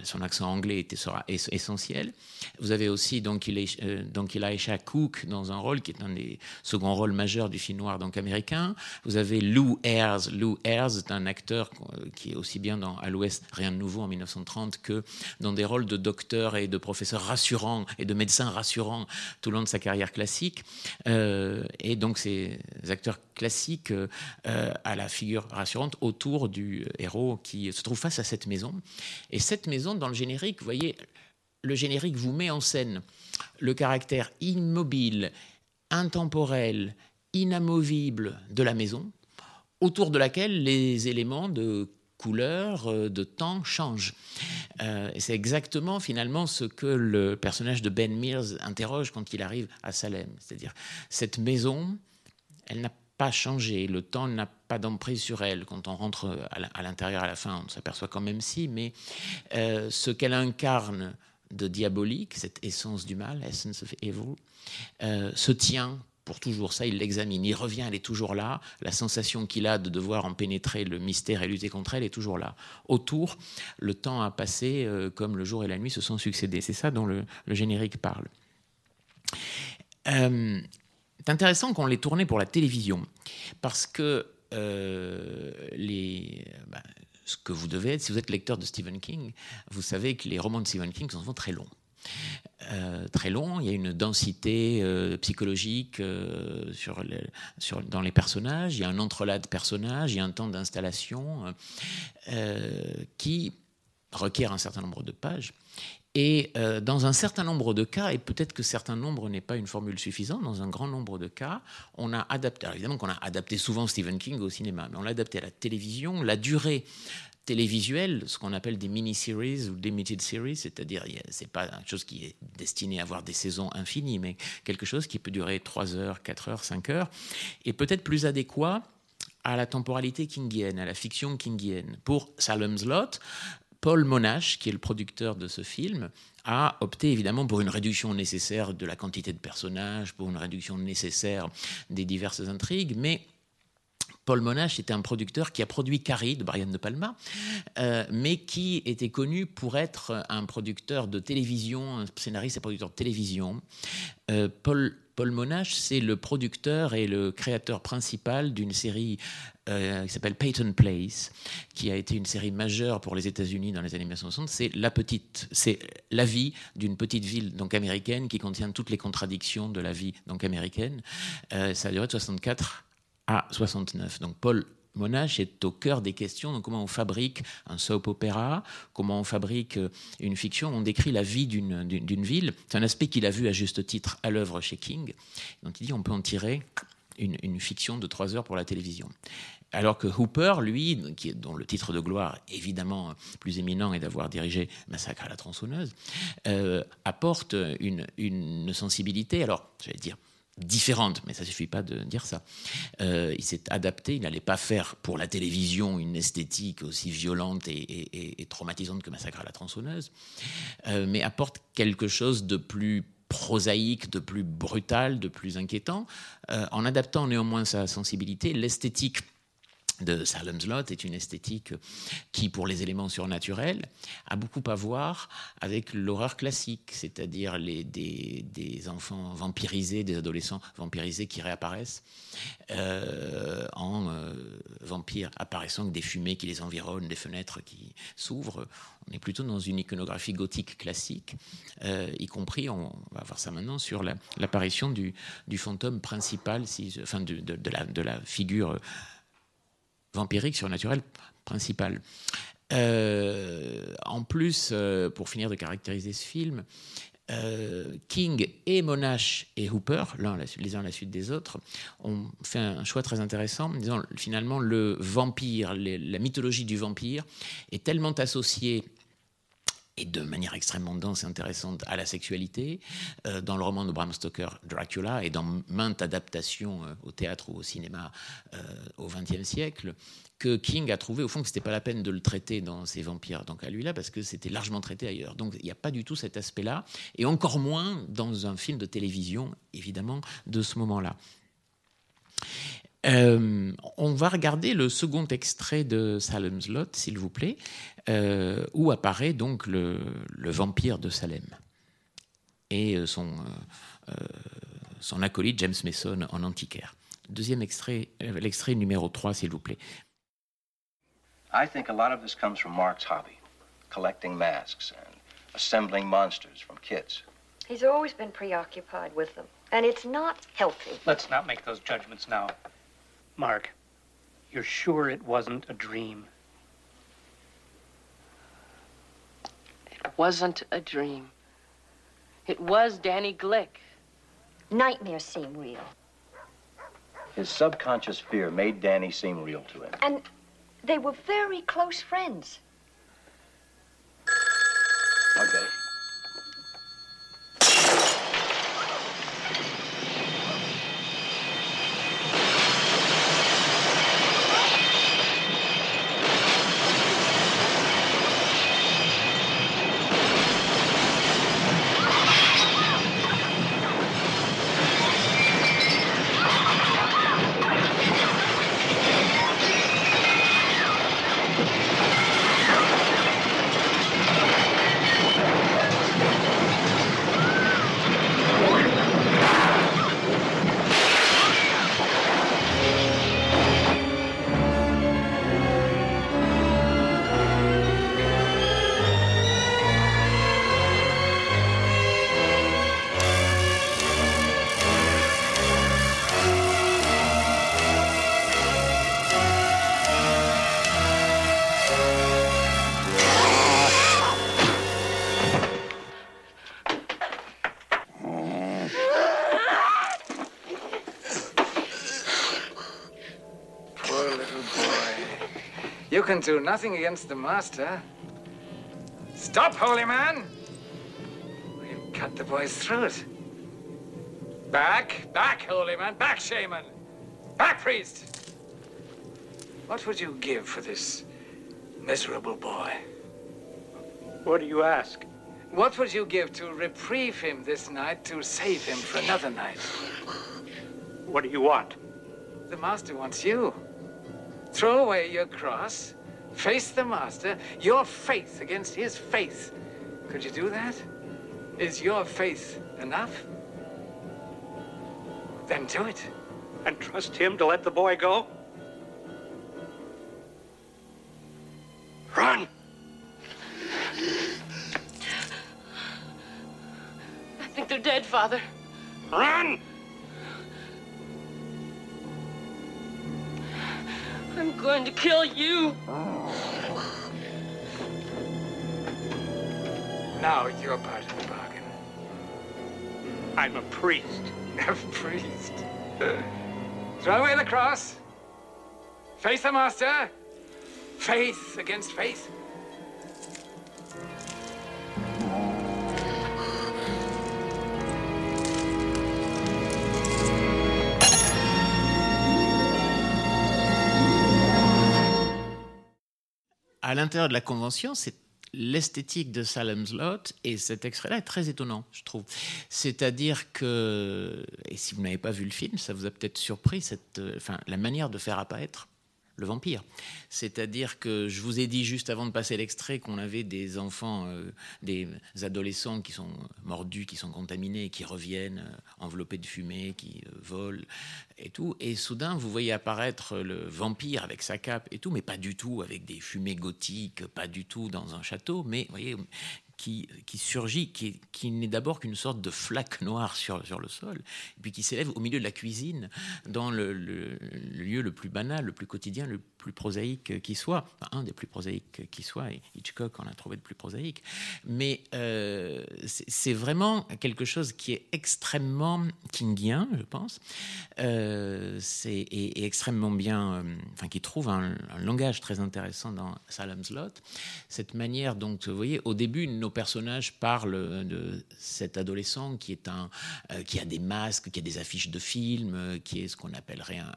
Son accent anglais était sera essentiel. Vous avez aussi donc Elisha, euh, Cook dans un rôle qui est un des seconds rôles majeurs du film noir donc américain. Vous avez Lou Ayres. Lou Ayres est un acteur euh, qui est aussi bien dans À l'Ouest, rien de nouveau en 1930 que dans des rôles de docteur et de professeur rassurant et de médecin rassurant tout le long de sa carrière classique. Euh, et donc ces acteurs classiques à la figure rassurante autour du héros qui se trouve face à cette maison. Et cette maison, dans le générique, vous voyez, le générique vous met en scène le caractère immobile, intemporel, inamovible de la maison, autour de laquelle les éléments de couleur, de temps changent. Euh, c'est exactement finalement ce que le personnage de Ben Mears interroge quand il arrive à Salem. C'est-à-dire, cette maison, elle n'a pas changé, le temps n'a pas d'emprise sur elle. Quand on rentre à l'intérieur à la fin, on s'aperçoit quand même si, mais euh, ce qu'elle incarne de diabolique, cette essence du mal, essence of evil, euh, se tient pour toujours. Ça, il l'examine. Il revient, elle est toujours là. La sensation qu'il a de devoir en pénétrer le mystère et lutter contre elle est toujours là. Autour, le temps a passé euh, comme le jour et la nuit se sont succédés. C'est ça dont le, générique parle. Euh, c'est intéressant qu'on l'ait tourné pour la télévision parce que les, bah, ce que vous devez être, si vous êtes lecteur de Stephen King, vous savez que les romans de Stephen King sont souvent très longs. Euh, très long, il y a une densité euh, psychologique euh, dans les personnages, il y a un entrelac de personnages, il y a un temps d'installation qui requiert un certain nombre de pages. Et dans un certain nombre de cas, et peut-être que certain nombre n'est pas une formule suffisante, dans un grand nombre de cas, on a adapté, alors évidemment qu'on a adapté souvent Stephen King au cinéma, mais on l'a adapté à la télévision, la durée télévisuel, ce qu'on appelle des mini-series ou limited series, c'est-à-dire c'est pas quelque chose qui est destiné à avoir des saisons infinies, mais quelque chose qui peut durer 3 heures, 4 heures, 5 heures, et peut-être plus adéquat à la temporalité kingienne, à la fiction kingienne. Pour Salem's Lot, Paul Monash, qui est le producteur de ce film, a opté évidemment pour une réduction nécessaire de la quantité de personnages, pour une réduction nécessaire des diverses intrigues, mais Paul Monash était un producteur qui a produit Carrie de Brian De Palma, euh, mais qui était connu pour être un producteur de télévision, un scénariste et producteur de télévision. Euh, Paul, Paul Monash, c'est le producteur et le créateur principal d'une série euh, qui s'appelle Peyton Place, qui a été une série majeure pour les États-Unis dans les années 1960. C'est la petite, c'est la vie d'une petite ville donc américaine qui contient toutes les contradictions de la vie donc américaine. ça a duré de 64 à 69. Donc Paul Monash est au cœur des questions de comment on fabrique un soap opéra, comment on fabrique euh, une fiction? On décrit la vie d'une ville. C'est un aspect qu'il a vu à juste titre à l'œuvre chez King. Donc il dit on peut en tirer une, fiction de trois heures pour la télévision. Alors que Hooper, lui, qui dont le titre de gloire évidemment plus éminent est d'avoir dirigé Massacre à la tronçonneuse, euh, apporte une, une sensibilité, alors je vais dire différente, mais ça suffit pas de dire ça. Euh, il s'est adapté, il n'allait pas faire pour la télévision une esthétique aussi violente et, traumatisante que Massacre à la tronçonneuse, euh, mais apporte quelque chose de plus prosaïque, de plus brutal, de plus inquiétant, euh, en adaptant néanmoins sa sensibilité, l'esthétique de Salem's Lot est une esthétique qui, pour les éléments surnaturels, a beaucoup à voir avec l'horreur classique, c'est-à-dire des, enfants vampirisés, des adolescents vampirisés qui réapparaissent euh, en euh, vampires apparaissant avec des fumées qui les environnent, des fenêtres qui s'ouvrent. On est plutôt dans une iconographie gothique classique, euh, y compris, on va voir ça maintenant, sur l'apparition du, fantôme principal, si, enfin de la figure vampirique surnaturel principal. Euh, en plus, euh, pour finir de caractériser ce film, euh, King et Monash et Hooper, l'un les uns à la suite des autres, ont fait un choix très intéressant, en disant finalement le vampire, la mythologie du vampire est tellement associée et de manière extrêmement dense et intéressante à la sexualité, euh, dans le roman de Bram Stoker, Dracula, et dans maintes adaptations euh, au théâtre ou au cinéma euh, au XXe siècle, que King a trouvé au fond que c'était pas la peine de le traiter dans ses vampires, donc à lui-là, parce que c'était largement traité ailleurs. Donc il n'y a pas du tout cet aspect-là, et encore moins dans un film de télévision, évidemment, de ce moment-là. Euh, on va regarder le second extrait de Salem's Lot, s'il vous plaît, euh, où apparaît donc le, vampire de Salem et euh, son, son acolyte James Mason en antiquaire. Deuxième extrait, l'extrait numéro 3, s'il vous plaît. I think a lot of this comes from Mark's hobby, collecting masks and assembling monsters from kits. He's always been preoccupied with them, and it's not healthy. Let's not make those judgments now. Mark, you're sure it wasn't a dream? It wasn't a dream. It was Danny Glick. Nightmares seem real. His subconscious fear made Danny seem real to him. And they were very close friends. Okay. Can do nothing against the master. Stop, holy man! We'll cut the boy's throat. Back, back, holy man, back, shaman, back, priest. What would you give for this miserable boy? What do you ask? What would you give to reprieve him this night to save him for another night? What do you want? The master wants you. Throw away your cross, face the master, your faith against his faith. Could you do that? Is your faith enough? Then do it. And trust him to let the boy go? Run! I think they're dead, Father. Run! I'm going to kill you. Now you're part of the bargain. I'm a priest. A priest. Throw away the cross. Face the master. Faith against faith. À l'intérieur de la convention, c'est l'esthétique de Salem's Lot et cet extrait-là est très étonnant, je trouve. C'est-à-dire que, et si vous n'avez pas vu le film, ça vous a peut-être surpris cette, euh, enfin, la manière de faire apparaître le vampire. C'est-à-dire que je vous ai dit juste avant de passer l'extrait qu'on avait des enfants, euh, des adolescents qui sont mordus, qui sont contaminés, qui reviennent euh, enveloppés de fumée, qui euh, volent et tout. Et soudain, vous voyez apparaître le vampire avec sa cape et tout, mais pas du tout avec des fumées gothiques, pas du tout dans un château, mais voyez, qui, surgit, qui, n'est d'abord qu'une sorte de flaque noire sur, le sol, puis qui s'élève au milieu de la cuisine, dans le, lieu le plus banal, le plus quotidien, le plus prosaïque qui soit, Enfin, un des plus prosaïques qui soit, et Hitchcock en a trouvé le plus prosaïque, mais euh, c'est vraiment quelque chose qui est extrêmement kingien, je pense, euh, c'est, et, extrêmement bien, euh, enfin qui trouve un, langage très intéressant dans Salem's Lot, cette manière dont, vous voyez, au début, nos personnages parlent de cet adolescent qui est un, euh, qui a des masques, qui a des affiches de films, euh, qui est ce qu'on appellerait un,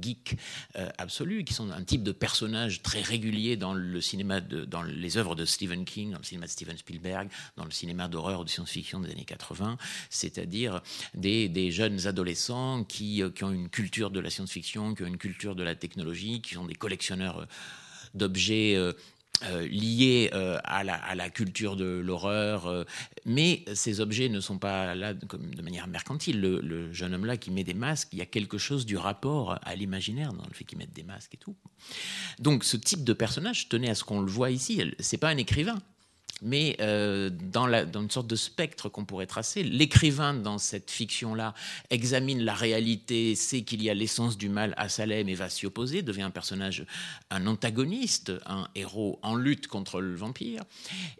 geek euh, absolu, qui sont un type de personnage très régulier dans le cinéma, de, dans les œuvres de Stephen King, dans le cinéma de Steven Spielberg, dans le cinéma d'horreur ou de science-fiction des années 80, c'est-à-dire des, des jeunes adolescents qui, euh, qui ont une culture de la science-fiction, qui ont une culture de la technologie, qui sont des collectionneurs euh, d'objets euh, euh, liés euh, à, la, culture de l'horreur, euh, mais ces objets ne sont pas là de, comme de manière mercantile. Le, le jeune homme-là qui met des masques, il y a quelque chose du rapport à l'imaginaire dans le fait qu'il mette des masques et tout. Donc ce type de personnage, tenez à ce qu'on le voit ici, c'est pas un écrivain. Mais euh, dans, la, une sorte de spectre qu'on pourrait tracer, l'écrivain dans cette fiction-là examine la réalité, sait qu'il y a l'essence du mal à Salem et va s'y opposer, devient un personnage, un antagoniste, un héros en lutte contre le vampire.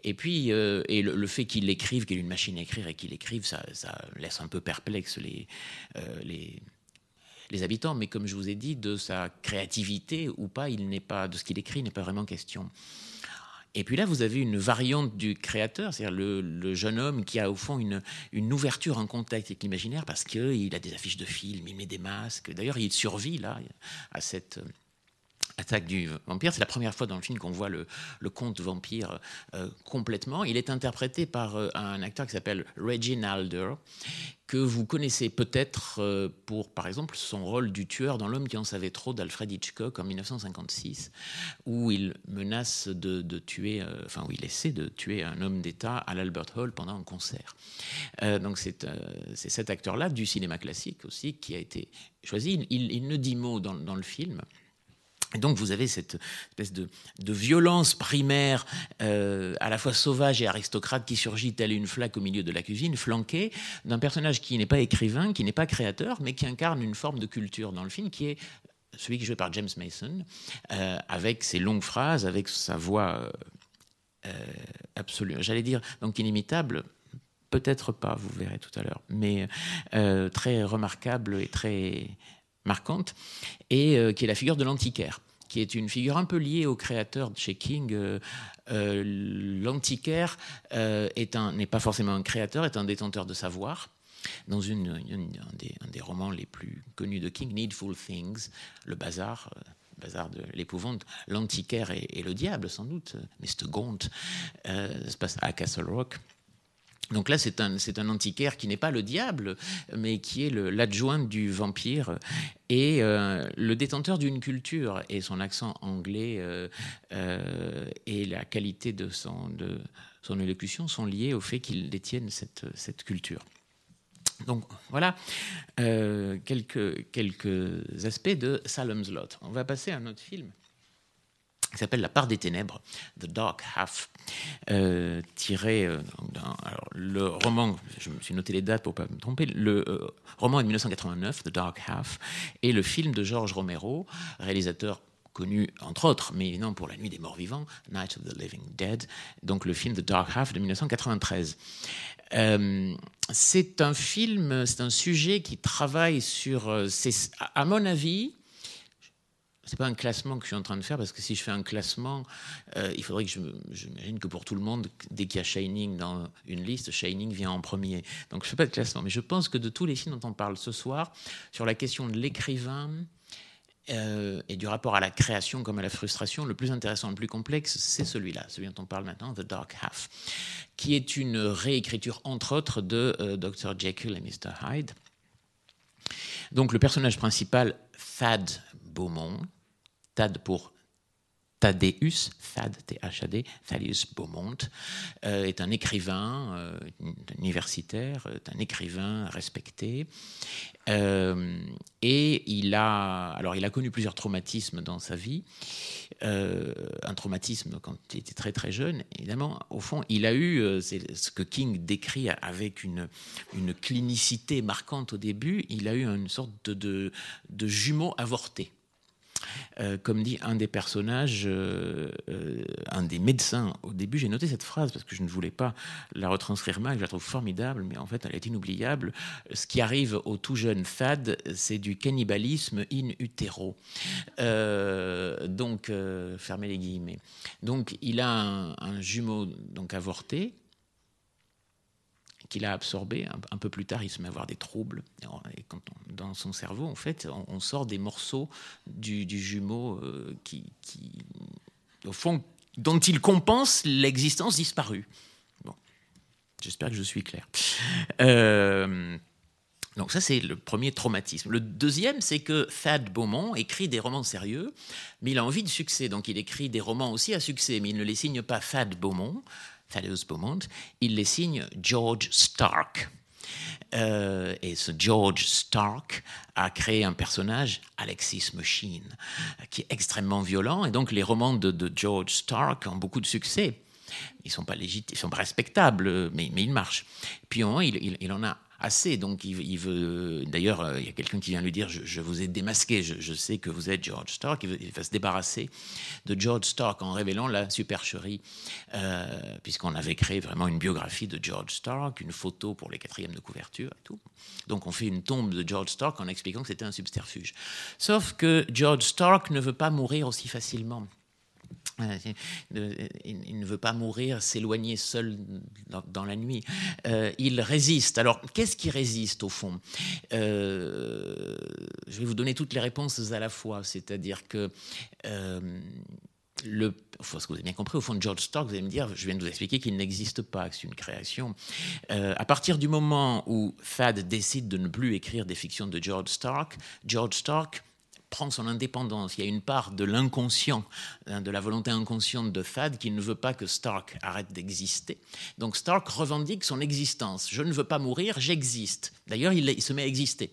Et puis, euh, et le, fait qu'il écrive, qu'il ait une machine à écrire et qu'il écrive, ça, ça laisse un peu perplexe les, euh, les, les habitants. Mais comme je vous ai dit, de sa créativité ou pas, il n'est pas, de ce qu'il écrit, n'est pas vraiment question. Et puis là, vous avez une variante du créateur, c'est-à-dire le, jeune homme qui a au fond une, une ouverture en contact avec l'imaginaire parce qu'il a des affiches de films, il met des masques. D'ailleurs, il survit là à cette attaque du vampire. C'est la première fois dans le film qu'on voit le, conte vampire euh, complètement. Il est interprété par euh, un acteur qui s'appelle Reginalder, que vous connaissez peut-être euh, pour, par exemple, son rôle du tueur dans L'homme qui en savait trop d'Alfred Hitchcock en 1956, où il menace de, tuer, enfin, où il essaie de tuer un homme d'État à l'Albert Hall pendant un concert. Donc, c'est cet acteur-là, du cinéma classique aussi, qui a été choisi. Il, ne dit mot dans le film. Et donc vous avez cette espèce de, violence primaire, euh, à la fois sauvage et aristocrate, qui surgit telle une flaque au milieu de la cuisine, flanquée d'un personnage qui n'est pas écrivain, qui n'est pas créateur, mais qui incarne une forme de culture dans le film, qui est celui qui est joué par James Mason, euh, avec ses longues phrases, avec sa voix euh, absolue. J'allais dire donc inimitable. Peut-être pas, vous verrez tout à l'heure, mais très remarquable et très marquante, et qui est la figure de l'antiquaire. Qui est une figure un peu liée au créateur chez King. Euh, euh, L'antiquaire n'est pas forcément un créateur, est un détenteur de savoir. Dans un, des, romans les plus connus de King, Needful Things, le bazar, bazar de l'épouvante, l'antiquaire et, le diable, sans doute, Mr. Gaunt, se passe à Castle Rock. Donc là, c'est un, un, antiquaire qui n'est pas le diable, mais qui est l'adjoint du vampire et euh, le détenteur d'une culture. Et son accent anglais euh, euh, et la qualité de son, de son élocution sont liés au fait qu'il détienne cette, cette, culture. Donc voilà quelques, quelques aspects de Salem's Lot. On va passer à un autre film qui s'appelle La part des ténèbres, The Dark Half, euh, tiré euh, alors, le roman, je me suis noté les dates pour ne pas me tromper, le euh, roman est de 1989, The Dark Half, et le film de George Romero, réalisateur connu entre autres, mais non pour La Nuit des Morts Vivants, Night of the Living Dead, donc le film The Dark Half de 1993. c'est un film, c'est un sujet qui travaille sur, à mon avis, c'est pas un classement que je suis en train de faire parce que si je fais un classement, euh, il faudrait que je j'imagine que pour tout le monde, dès qu'il y a Shining dans une liste, Shining vient en premier. Donc je fais pas de classement, mais je pense que de tous les films dont on parle ce soir, sur la question de l'écrivain euh, et du rapport à la création comme à la frustration, le plus intéressant, le plus complexe, c'est celui-là, celui dont on parle maintenant, The Dark Half, qui est une réécriture entre autres de euh, Dr Jekyll et Mr Hyde. Donc le personnage principal, Thad Beaumont, Tad pour Thaddeus, Thad, T-H-A-D, Thaddeus Beaumont, euh, est un écrivain euh, universitaire, un écrivain respecté. Euh, et il a, alors il a connu plusieurs traumatismes dans sa vie. un traumatisme quand il était très très jeune, évidemment. Au fond, il a eu, c'est ce que King décrit avec une, une clinicité marquante au début, il a eu une sorte de, de, de jumeau avorté. Euh, comme dit un des personnages, euh, euh, un des médecins, au début j'ai noté cette phrase parce que je ne voulais pas la retranscrire mal, je la trouve formidable, mais en fait elle est inoubliable. Ce qui arrive au tout jeune Thad, c'est du cannibalisme in utero. donc, fermez les guillemets. Donc il a un, un jumeau donc avorté qu'il a absorbé. Un, peu plus tard, il se met à avoir des troubles. Et quand dans son cerveau, en fait, on, sort des morceaux du, jumeau euh, qui, au fond, dont il compense l'existence disparue. Bon, j'espère que je suis clair. Euh, donc ça, c'est le premier traumatisme. Le deuxième, c'est que Thad Beaumont écrit des romans sérieux, mais il a envie de succès. Donc il écrit des romans aussi à succès, mais il ne les signe pas Thad Beaumont, Thaddeus Beaumont, il les signe George Stark. Euh, et ce George Stark a créé un personnage, Alexis Machine, qui est extrêmement violent. Et donc les romans de, George Stark ont beaucoup de succès. Ils sont pas légitimes, ils sont pas respectables, mais, ils marchent. Puis au il en a assez. Donc il, veut. D'ailleurs, euh, il y a quelqu'un qui vient lui dire je, vous ai démasqué, je, sais que vous êtes George Stark. Il, va se débarrasser de George Stark en révélant la supercherie, euh, puisqu'on avait créé vraiment une biographie de George Stark, une photo pour les quatrièmes de couverture et tout. Donc on fait une tombe de George Stark en expliquant que c'était un subterfuge. Sauf que George Stark ne veut pas mourir aussi facilement. Il ne veut pas mourir, s'éloigner seul dans, la nuit. Euh, il résiste. Alors, qu'est-ce qui résiste au fond? Euh, Je vais vous donner toutes les réponses à la fois. C'est-à-dire que euh, le, ce que vous avez bien compris, au fond George Stark, vous allez me dire, je viens de vous expliquer qu'il n'existe pas, que c'est une création. à partir du moment où Thad décide de ne plus écrire des fictions de George Stark, George Stark prend son indépendance. Il y a une part de l'inconscient, hein, de la volonté inconsciente de Thad qui ne veut pas que Stark arrête d'exister. Donc Stark revendique son existence. Je ne veux pas mourir, j'existe. D'ailleurs, il, se met à exister.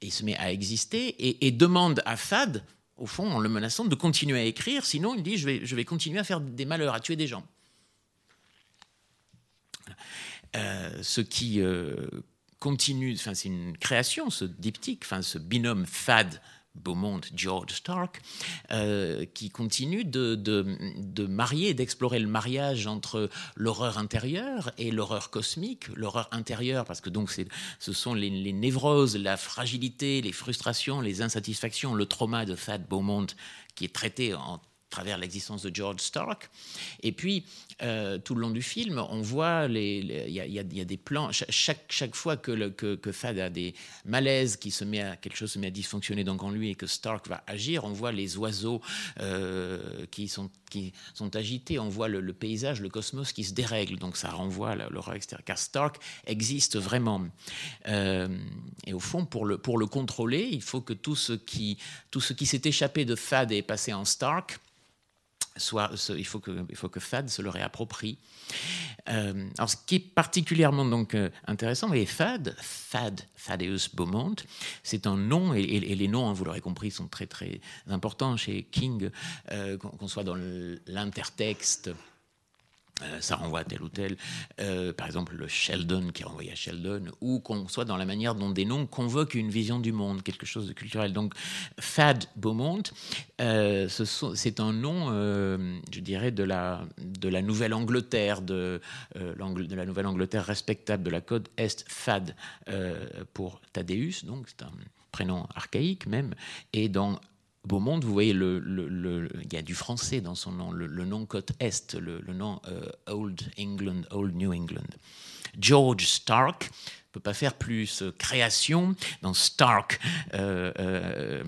il se met à exister et, demande à Thad, au fond, en le menaçant, de continuer à écrire. Sinon, il dit je vais, je vais continuer à faire des malheurs, à tuer des gens. Euh, ce qui euh, continue, enfin c'est une création, ce diptyque, enfin ce binôme Thad Beaumont, George Stark, euh, qui continue de, de, marier, d'explorer le mariage entre l'horreur intérieure et l'horreur cosmique. L'horreur intérieure, parce que donc ce sont les, névroses, la fragilité, les frustrations, les insatisfactions, le trauma de Thad Beaumont, qui est traité en travers l'existence de George Stark. Et puis, euh, tout le long du film, on voit, il y, y, a des plans, chaque, chaque fois que, que, Thad a des malaises, qui se met à, quelque chose se met à dysfonctionner en lui et que Stark va agir, on voit les oiseaux euh, qui, sont, qui sont agités, on voit le, paysage, le cosmos qui se dérègle, donc ça renvoie à l'horreur extérieure, car Stark existe vraiment. Euh, et au fond, pour le, pour le contrôler, il faut que tout ce qui, qui s'est échappé de Thad est passé en Stark, il, faut que, il Thad se le réapproprie. Euh, alors, ce qui est particulièrement donc euh, intéressant, et Thad, Thad, Thaddeus Beaumont, c'est un nom, et, les noms, hein, vous l'aurez compris, sont très très importants chez King, euh, qu'on soit dans l'intertexte euh, ça renvoie à tel ou tel, euh, par exemple le Sheldon qui renvoie à Sheldon, ou qu'on soit dans la manière dont des noms convoquent une vision du monde, quelque chose de culturel. Donc, Thad Beaumont, euh, c'est un nom, je dirais, de la, de la Nouvelle-Angleterre, de, la Nouvelle-Angleterre respectable de la côte Est, Thad pour Thaddeus, donc c'est un prénom archaïque même, et dans Beaumont, vous voyez, le, il y a du français dans son nom, le, nom côte Est, le, nom euh, Old England, Old New England. George Stark ne peut pas faire plus euh, création dans Stark. Euh,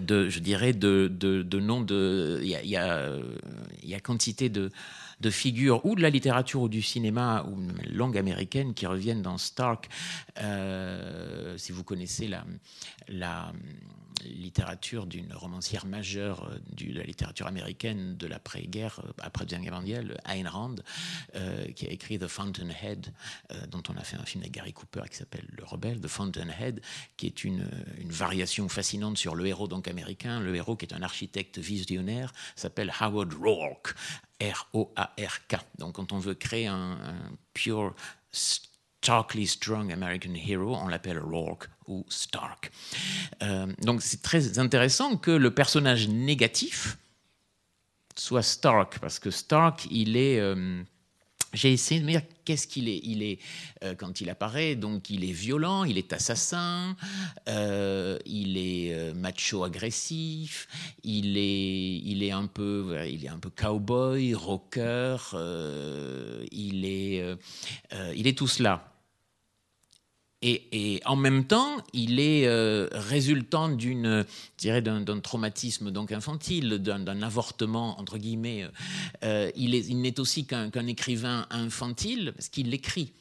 de, je dirais, de, de, de noms de. Il y y y a quantité de, de figures ou de la littérature ou du cinéma ou langue américaine qui reviennent dans Stark. Si vous connaissez la, la littérature d'une romancière majeure euh, de la littérature américaine de l'après-guerre, euh, après Deuxième Guerre mondiale, Ayn Rand, qui a écrit The Fountainhead, dont on a fait un film avec Gary Cooper qui s'appelle Le Rebelle, The Fountainhead, qui est une, variation fascinante sur le héros donc américain. Le héros qui est un architecte visionnaire s'appelle Howard Rourke, R-O-A-R-K. Donc quand on veut créer un, pure starkly strong American hero, on l'appelle Rourke ou Stark. Euh, donc c'est très intéressant que le personnage négatif soit Stark, parce que Stark, il est... Euh, j'ai essayé de me dire qu'est-ce qu'il est. Il est euh, quand il apparaît, donc il est violent, il est assassin, il est macho agressif, il est, il est un peu, il est un peu cowboy, rocker, il est, il est tout cela. Et, en même temps, il est euh, résultant d'une, d'un, traumatisme donc infantile, d'un, avortement entre guillemets. Euh, il, est, il n'est aussi qu'un, écrivain infantile parce qu'il écrit.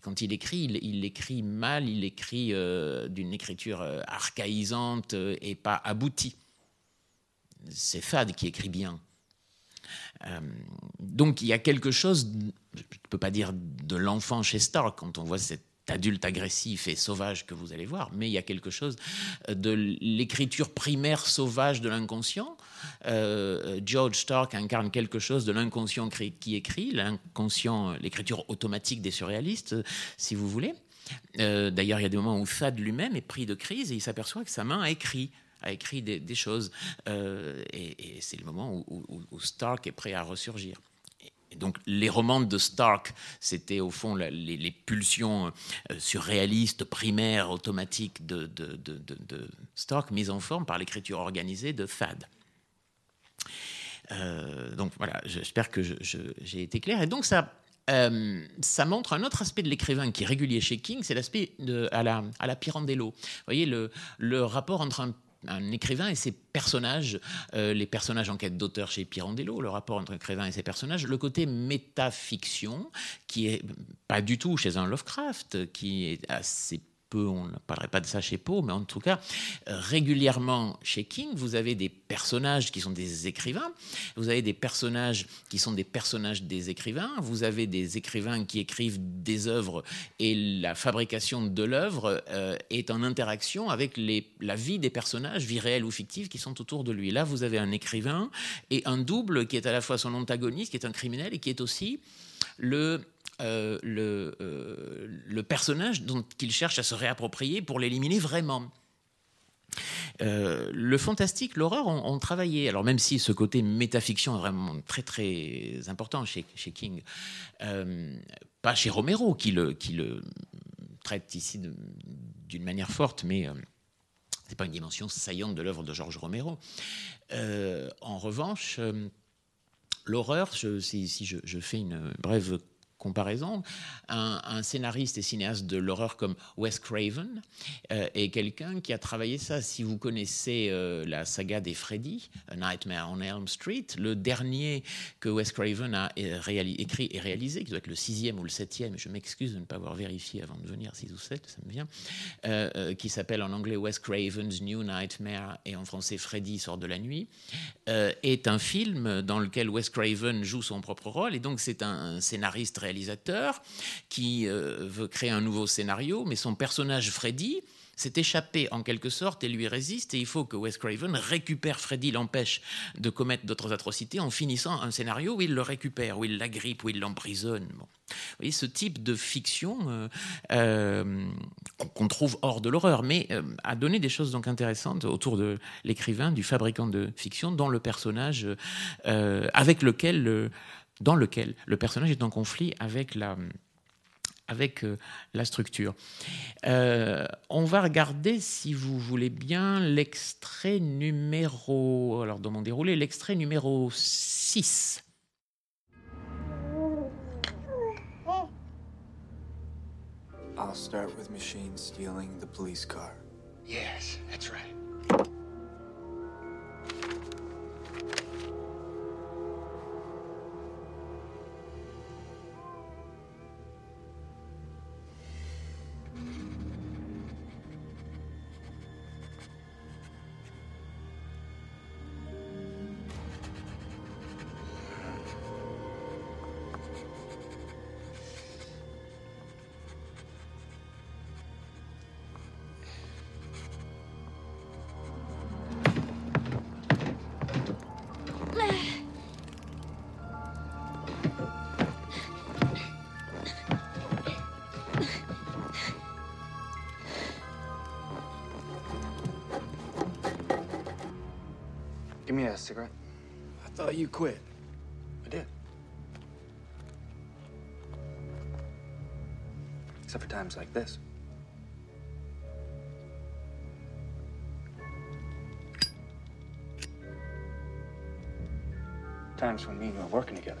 quand il écrit, il, écrit mal, il écrit euh, d'une écriture archaïsante et pas aboutie. C'est Fad qui écrit bien. Donc il y a quelque chose je ne peux pas dire de l'enfant chez Stark quand on voit cet adulte agressif et sauvage que vous allez voir, mais il y a quelque chose de l'écriture primaire sauvage de l'inconscient. Euh, George Stark incarne quelque chose de l'inconscient qui écrit, l'inconscient, l'écriture automatique des surréalistes, si vous voulez. Euh, d'ailleurs, il y a des moments où Thad lui-même est pris de crise et il s'aperçoit que sa main a écrit a écrit des, choses. Euh, et, c'est le moment où, Stark est prêt à ressurgir donc les romans de Stark, c'était au fond les, pulsions euh, surréalistes, primaires, automatiques de, Stark, mises en forme par l'écriture organisée de Thad. Euh, donc voilà, j'espère que j'ai été clair. Et donc ça, ça montre un autre aspect de l'écrivain qui est régulier chez King, c'est l'aspect à la, à la Pirandello. Vous voyez, le, le rapport entre un un écrivain et ses personnages, euh, les personnages en quête d'auteur chez Pirandello, le rapport entre écrivain et ses personnages, le côté métafiction, qui est pas du tout chez un Lovecraft, qui est assez on ne parlerait pas de ça chez Poe, mais en tout cas, euh, régulièrement chez King, vous avez des personnages qui sont des écrivains, vous avez des personnages qui sont des personnages des écrivains, vous avez des écrivains qui écrivent des œuvres et la fabrication de l'œuvre euh, est en interaction avec la vie des personnages, vie réelle ou fictive, qui sont autour de lui. Là, vous avez un écrivain et un double qui est à la fois son antagoniste, qui est un criminel et qui est aussi le euh, le, euh, le, personnage dont il cherche à se réapproprier pour l'éliminer vraiment. Euh, le fantastique, l'horreur ont, travaillé. Alors même si ce côté métafiction est vraiment très très important chez, King, pas chez Romero qui le, qui le traite ici d'une manière forte, mais c'est pas une dimension saillante de l'œuvre de Georges Romero. en revanche, l'horreur, si, si je, je, fais une brève comparaison, un, scénariste et cinéaste de l'horreur comme Wes Craven euh, est quelqu'un qui a travaillé ça. Si vous connaissez euh, la saga des Freddy, A Nightmare on Elm Street, le dernier que Wes Craven a écrit et réalisé, qui doit être le sixième ou le septième, je m'excuse de ne pas avoir vérifié avant de venir, six ou sept, ça me vient, euh, qui s'appelle en anglais Wes Craven's New Nightmare et en français Freddy sort de la nuit, est un film dans lequel Wes Craven joue son propre rôle et donc c'est un scénariste qui euh, veut créer un nouveau scénario, mais son personnage Freddy s'est échappé en quelque sorte et lui résiste, et il faut que Wes Craven récupère Freddy, l'empêche de commettre d'autres atrocités en finissant un scénario où il le récupère, où il l'agrippe, où il l'emprisonne. Bon. Vous voyez, ce type de fiction euh, euh, qu'on trouve hors de l'horreur, mais a donné des choses donc intéressantes autour de l'écrivain, du fabricant de fiction, dans le personnage avec lequel dans lequel le personnage est en conflit avec la, avec euh, la structure. Euh, on va regarder, si vous voulez bien, l'extrait numéro, alors dans mon déroulé, l'extrait numéro 6. I'll start with Machine stealing the police car. Yes, that's right. Me a cigarette. I thought you quit. I did. Except for times like this. Times when me and you are working together.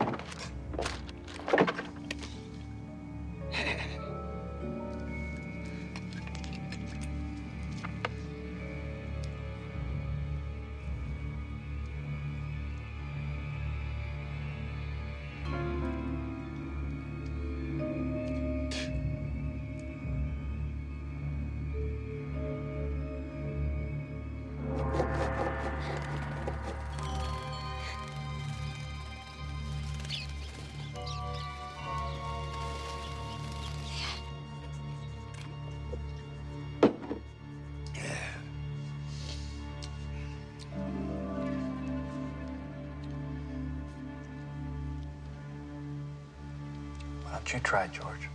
you try, George.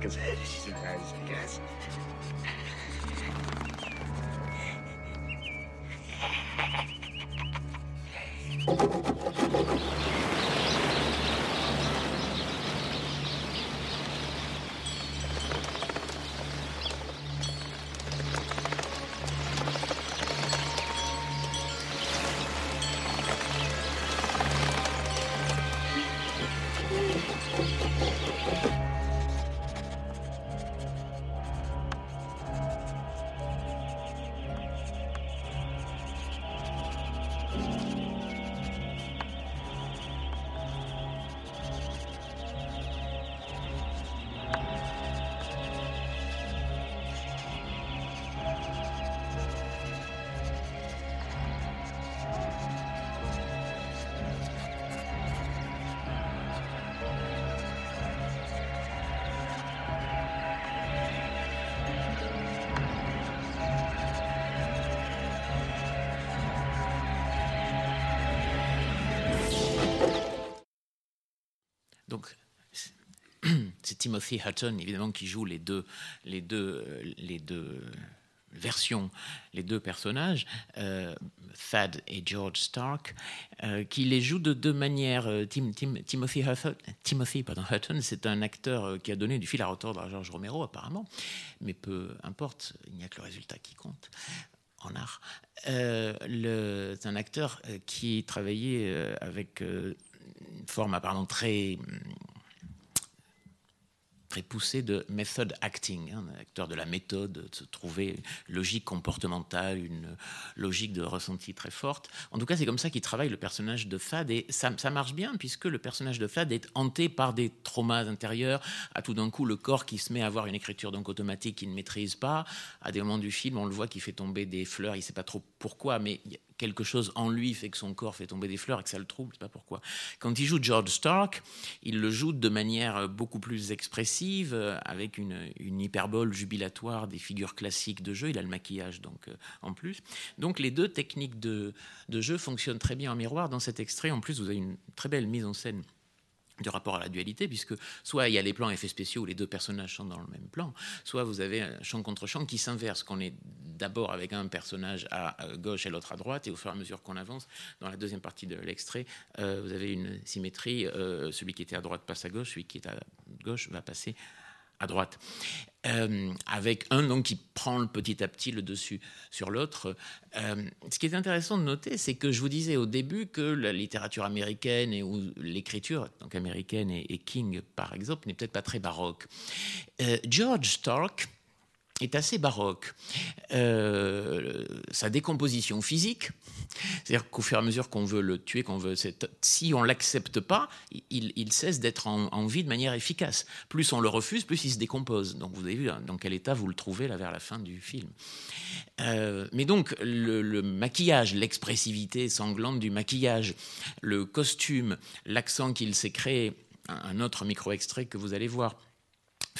Because Donc, c'est Timothy Hutton, évidemment, qui joue les deux, les deux, euh, les deux versions, les deux personnages, euh, Thad et George Stark, euh, qui les joue de deux manières. Euh, Tim- Tim- Timothy, Hutton, Timothy pardon, Hutton, c'est un acteur qui a donné du fil à retordre à George Romero, apparemment, mais peu importe, il n'y a que le résultat qui compte en art. Euh, c'est un acteur qui travaillait avec une forme apparemment très très poussée de method acting, hein, acteur de la méthode, de se trouver une logique comportementale, une logique de ressenti très forte. En tout cas, c'est comme ça qu'il travaille le personnage de Thad, et ça, marche bien, puisque le personnage de Thad est hanté par des traumas intérieurs, à tout d'un coup le corps qui se met à avoir une écriture donc automatique qu'il ne maîtrise pas, à des moments du film, on le voit qui fait tomber des fleurs, il ne sait pas trop pourquoi, mais quelque chose en lui fait que son corps fait tomber des fleurs et que ça le trouble, sais pas pourquoi. Quand il joue George Stark, il le joue de manière beaucoup plus expressive, euh, avec une, hyperbole jubilatoire des figures classiques de jeu. Il a le maquillage donc euh, en plus. Donc les deux techniques de jeu fonctionnent très bien en miroir. Dans cet extrait, en plus, vous avez une très belle mise en scène du rapport à la dualité, puisque soit il y a les plans effets spéciaux où les deux personnages sont dans le même plan, soit vous avez un champ contre champ qui s'inverse, qu'on est d'abord avec un personnage à gauche et l'autre à droite, et au fur et à mesure qu'on avance, dans la deuxième partie de l'extrait, euh, vous avez une symétrie, euh, celui qui était à droite passe à gauche, celui qui est à gauche va passer à droite. Euh, avec un donc qui prend le petit à petit le dessus sur l'autre. Euh, ce qui est intéressant de noter, c'est que je vous disais au début que la littérature américaine et ou l'écriture donc américaine et, King par exemple n'est peut-être pas très baroque. Euh, George Stark est assez baroque. Euh, sa décomposition physique, c'est-à-dire qu'au fur et à mesure qu'on veut le tuer, qu'on veut, si on l'accepte pas, il, cesse d'être en, vie de manière efficace. Plus on le refuse, plus il se décompose. Donc vous avez vu hein, dans quel état vous le trouvez là vers la fin du film. Euh, mais donc le, maquillage, l'expressivité sanglante du maquillage, le costume, l'accent qu'il s'est créé, un autre micro-extrait que vous allez voir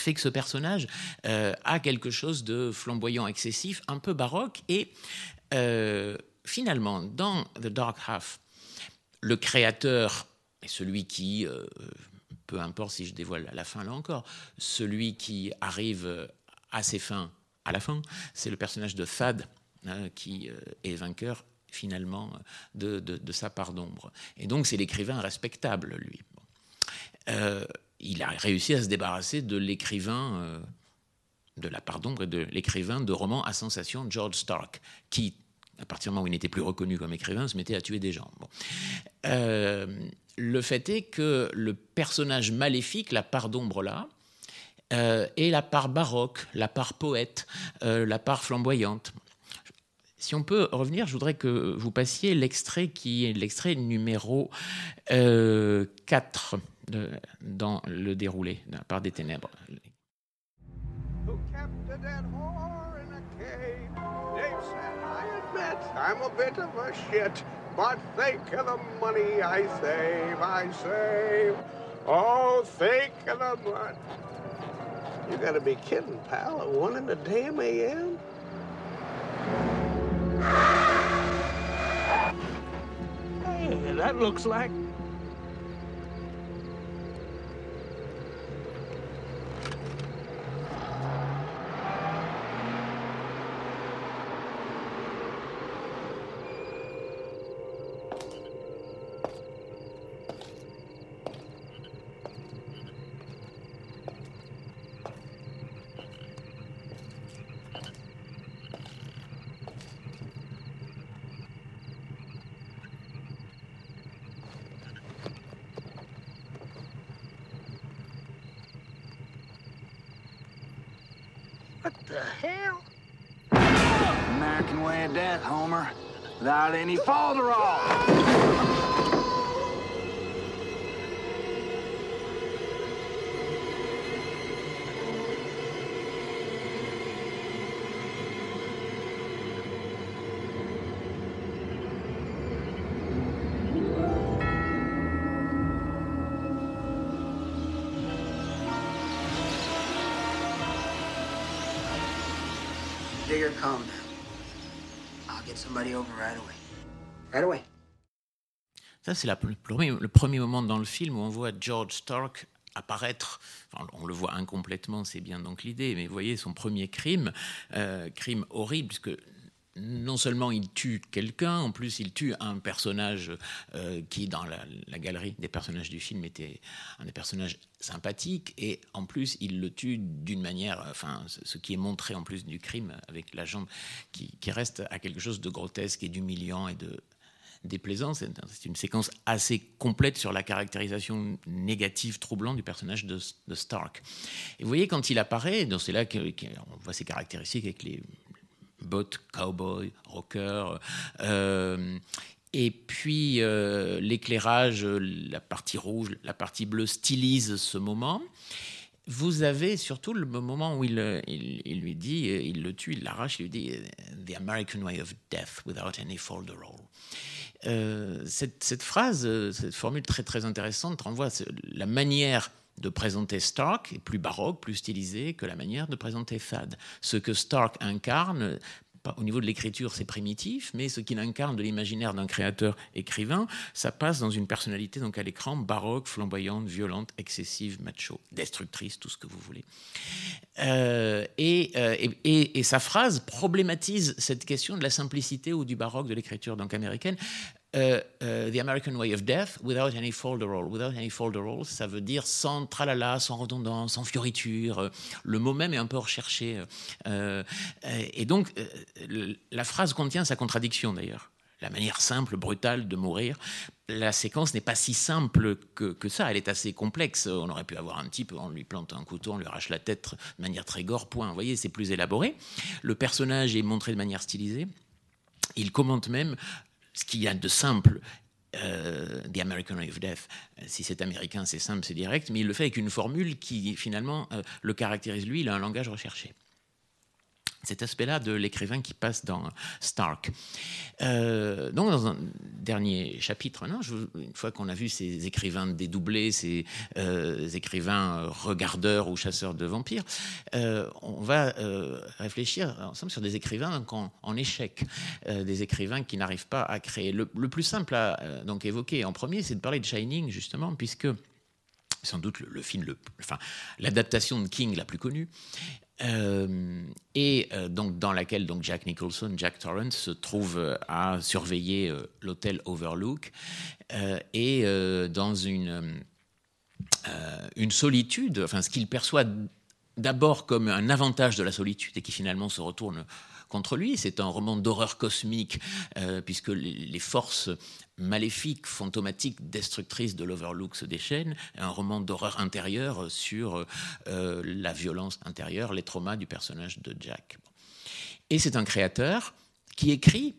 fait que ce personnage euh, a quelque chose de flamboyant, excessif, un peu baroque, et euh, finalement, dans The Dark Half, le créateur est celui qui, euh, peu importe si je dévoile la fin là encore, celui qui arrive à ses fins à la fin, c'est le personnage de Thad hein, qui est vainqueur finalement de, de- sa part d'ombre. Et donc c'est l'écrivain respectable, lui. Il a réussi à se débarrasser de l'écrivain euh, de la part d'ombre et de l'écrivain de romans à sensation George Stark, qui, à partir du moment où il n'était plus reconnu comme écrivain, se mettait à tuer des gens. Bon. Euh, le fait est que le personnage maléfique, la part d'ombre là, euh, est la part baroque, la part poète, euh, la part flamboyante. Si on peut revenir, je voudrais que vous passiez l'extrait qui est l'extrait numéro euh, 4 de- dans le déroulé de la part des ténèbres. Who kept a dead whore in a cave? Dave said, I admit I'm a bit of a shit, but think of the money I save, I save. Oh, think of the money. You gotta be kidding, pal. At one in the damn a.m.? Hey, that looks like. Without any falderall. Digger, c'est le premier, moment dans le film où on voit George Stark apparaître, enfin, on le voit incomplètement, c'est bien donc l'idée, mais vous voyez son premier crime, euh, crime horrible, puisque non seulement il tue quelqu'un, en plus il tue un personnage euh, qui, dans la, galerie des personnages du film, était un des personnages sympathiques, et en plus il le tue d'une manière, enfin, ce ce qui est montré en plus du crime, avec la jambe qui, qui reste à quelque chose de grotesque et d'humiliant et de, déplaisant. C'est une séquence assez complète sur la caractérisation négative, troublante du personnage de, Stark. Et vous voyez, quand il apparaît, c'est là qu'on voit ses caractéristiques avec les bottes cowboy, rocker. euh, et puis euh, l'éclairage, la partie rouge, la partie bleue stylise ce moment. Vous avez surtout le moment où il, il, lui dit, il le tue, il l'arrache, il lui dit The American way of death without any folderol. Euh, cette, phrase, euh, cette formule très très intéressante renvoie à la manière de présenter Stark est plus baroque, plus stylisée que la manière de présenter Thad. Ce que Stark incarne, au niveau de l'écriture, c'est primitif, mais ce qu'il incarne de l'imaginaire d'un créateur écrivain, ça passe dans une personnalité donc à l'écran baroque, flamboyante, violente, excessive, macho, destructrice, tout ce que vous voulez. Euh, et, euh, et- sa phrase problématise cette question de la simplicité ou du baroque de l'écriture américaine. Euh, euh, the American way of death without any folderol. Without any folderol, ça veut dire sans tralala, sans redondance, sans fioriture. Le mot même est un peu recherché. Euh, et donc, la phrase contient sa contradiction d'ailleurs. La manière simple, brutale de mourir. La séquence n'est pas si simple que, que ça. Elle est assez complexe. On aurait pu avoir un type, on lui plante un couteau, on lui arrache la tête de manière très gore, point. Vous voyez, c'est plus élaboré. Le personnage est montré de manière stylisée. Il commente même ce qu'il y a de simple. euh, The American Way of Death. Euh, Si c'est américain, c'est simple, c'est direct, mais il le fait avec une formule qui finalement euh, le caractérise lui. Il a un langage recherché. Cet aspect-là de l'écrivain qui passe dans Stark. Euh, donc, dans un dernier chapitre, non, je- une fois qu'on a vu ces écrivains dédoublés, ces euh, écrivains regardeurs ou chasseurs de vampires, euh, on va réfléchir ensemble sur des écrivains en, en échec, des écrivains qui n'arrivent pas à créer. Le, plus simple à donc évoquer en premier, c'est de parler de Shining justement, puisque sans doute le, le film, le, enfin l'adaptation de King la plus connue, euh, et euh, donc dans laquelle donc Jack Nicholson, Jack Torrance se trouve euh, à surveiller l'hôtel Overlook et dans une une solitude, enfin ce qu'il perçoit d'abord comme un avantage de la solitude et qui finalement se retourne contre lui. C'est un roman d'horreur cosmique, puisque les forces maléfiques, fantomatiques, destructrices de l'Overlook se déchaînent. Un roman d'horreur intérieure sur euh, la violence intérieure, les traumas du personnage de Jack. Et c'est un créateur qui écrit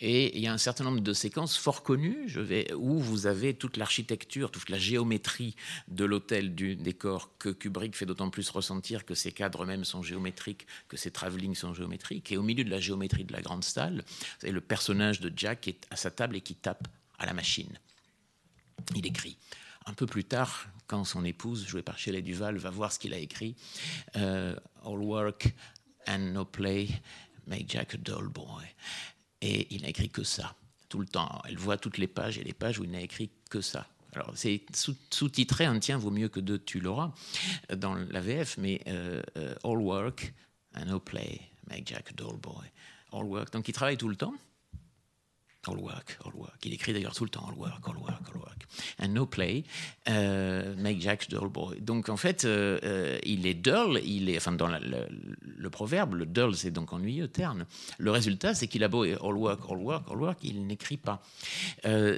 et il y a un certain nombre de séquences fort connues je vais, où vous avez toute l'architecture, toute la géométrie de l'hôtel du décor que Kubrick fait d'autant plus ressentir que ses cadres eux-mêmes sont géométriques, que ses travelling sont géométriques. Et au milieu de la géométrie de la grande salle, avez le personnage de Jack qui est à sa table et qui tape la machine. Il écrit. Un peu plus tard, quand son épouse, jouée par Shelley Duval, va voir ce qu'il a écrit, euh, All work and no play make Jack a dull boy. Et il n'a écrit que ça, tout le temps. Elle voit toutes les pages et les pages où il n'a écrit que ça. Alors, c'est sous- sous-titré Un tien vaut mieux que deux, tu l'auras, dans la VF, mais euh, euh, All work and no play make Jack a dull boy. All work. Donc, il travaille tout le temps. All work, all work. Il écrit d'ailleurs tout le temps all work, all work, all work. And no play, euh, make Jack dull boy. Donc en fait, euh, euh, il est dull, il est, enfin dans le, proverbe, le dull c'est donc ennuyeux, terne. Le résultat, c'est qu'il a beau all work, all work, all work, il n'écrit pas.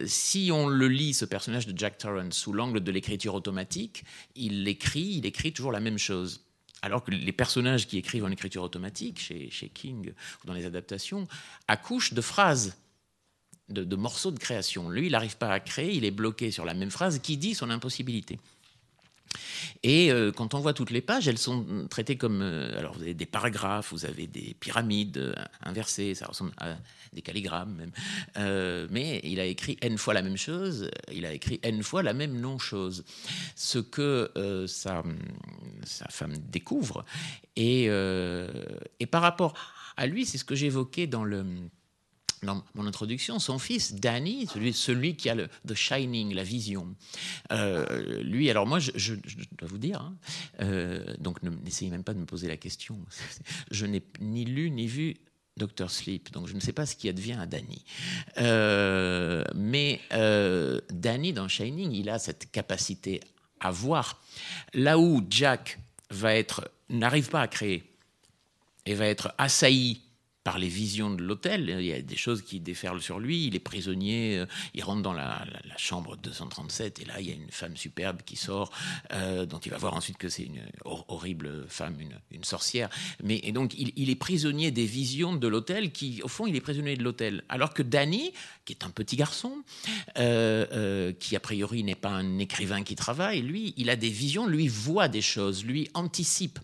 Si on le lit, ce personnage de Jack Torrance, sous l'angle de l'écriture automatique, il écrit, il écrit toujours la même chose alors que les personnages qui écrivent en écriture automatique, chez King ou dans les adaptations, accouchent de phrases de, morceaux de création. Lui, il n'arrive pas à créer, il est bloqué sur la même phrase qui dit son impossibilité. Et euh, quand on voit toutes les pages, elles sont traitées comme. Euh, alors, vous avez des paragraphes, vous avez des pyramides euh, inversées, ça ressemble à des calligrammes même. Mais il a écrit N fois la même chose, il a écrit N fois la même non-chose. Ce que sa, femme découvre. Et par rapport à lui, c'est ce que j'évoquais dans le dans mon introduction, son fils, Danny, celui, qui a le The Shining, la vision. Euh, lui, alors moi, je, dois vous dire, hein, euh, donc n'essayez même pas de me poser la question. Je n'ai ni lu ni vu Dr Sleep, donc je ne sais pas ce qui advient à Danny. Euh, mais Danny, dans Shining, il a cette capacité à voir. Là où Jack n'arrive pas à créer et va être assailli par les visions de l'hôtel. Il y a des choses qui déferlent sur lui. Il est prisonnier. Euh, il rentre dans la, chambre 237 et là, il y a une femme superbe qui sort, euh, dont il va voir ensuite que c'est une horrible femme, une, sorcière. Mais et donc, il, est prisonnier des visions de l'hôtel qui, au fond, il est prisonnier de l'hôtel. Alors que Danny, qui est un petit garçon, euh qui a priori n'est pas un écrivain qui travaille, lui, il a des visions, lui voit des choses, lui anticipe.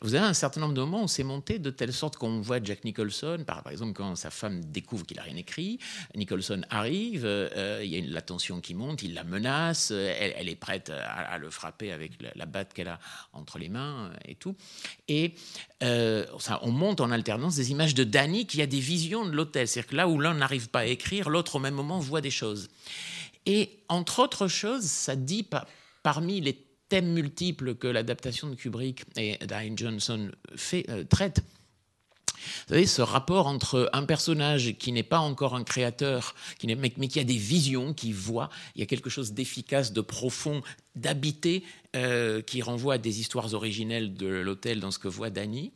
Vous avez un certain nombre de moments où c'est monté de telle sorte qu'on voit Jack Nicholson par, exemple, quand sa femme découvre qu'il n'a rien écrit, Nicholson arrive, euh, il y a la tension qui monte, il la menace, elle, elle est prête à, le frapper avec la, batte qu'elle a entre les mains et tout. Et euh, on monte en alternance des images de Danny qui a des visions de l'hôtel. C'est-à-dire que là où l'un n'arrive pas à écrire, l'autre au même moment voit des choses. Et entre autres choses, ça dit parmi les thèmes multiples que l'adaptation de Kubrick et Diane Johnson fait, euh, traite, vous savez, ce rapport entre un personnage qui n'est pas encore un créateur, qui mais, qui a des visions, qui voit, il y a quelque chose d'efficace, de profond, d'habité, euh, qui renvoie à des histoires originelles de l'hôtel dans ce que voit Danny.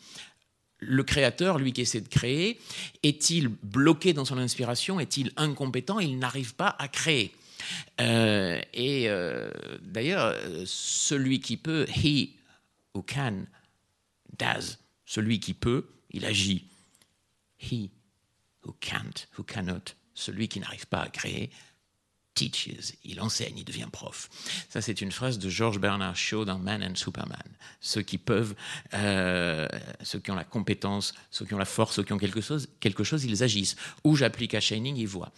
Le créateur, lui qui essaie de créer, est-il bloqué dans son inspiration? Est-il incompétent? Il n'arrive pas à créer. Euh, et euh, d'ailleurs, celui qui peut, he who can, does. Celui qui peut, il agit. He who can't, who cannot, celui qui n'arrive pas à créer, teaches, il enseigne, il devient prof. Ça, c'est une phrase de George Bernard Shaw dans Man and Superman. Ceux qui peuvent, euh, ceux qui ont la compétence, ceux qui ont la force, ceux qui ont quelque chose, quelque chose ils agissent. Ou j'applique à Shining, ils voient.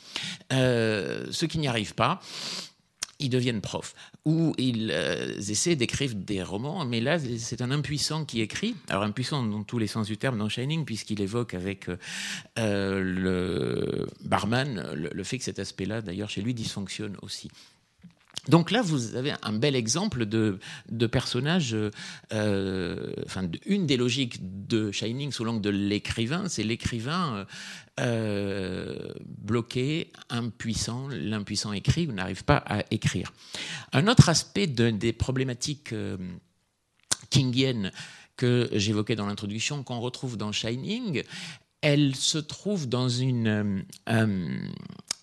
Euh, ceux qui n'y arrivent pas, deviennent profs, ou ils euh, essaient d'écrire des romans, mais là, c'est un impuissant qui écrit. Alors, impuissant dans tous les sens du terme dans Shining, puisqu'il évoque avec euh, le barman le, fait que cet aspect-là, d'ailleurs, chez lui, dysfonctionne aussi. Donc là, vous avez un bel exemple de, de personnage, euh, enfin, une des logiques de Shining sous l'angle de l'écrivain, c'est l'écrivain euh, bloqué, impuissant, l'impuissant écrit ou n'arrive pas à écrire. Un autre aspect de, des problématiques euh, kingiennes que j'évoquais dans l'introduction, qu'on retrouve dans Shining, elle se trouve dans une, euh,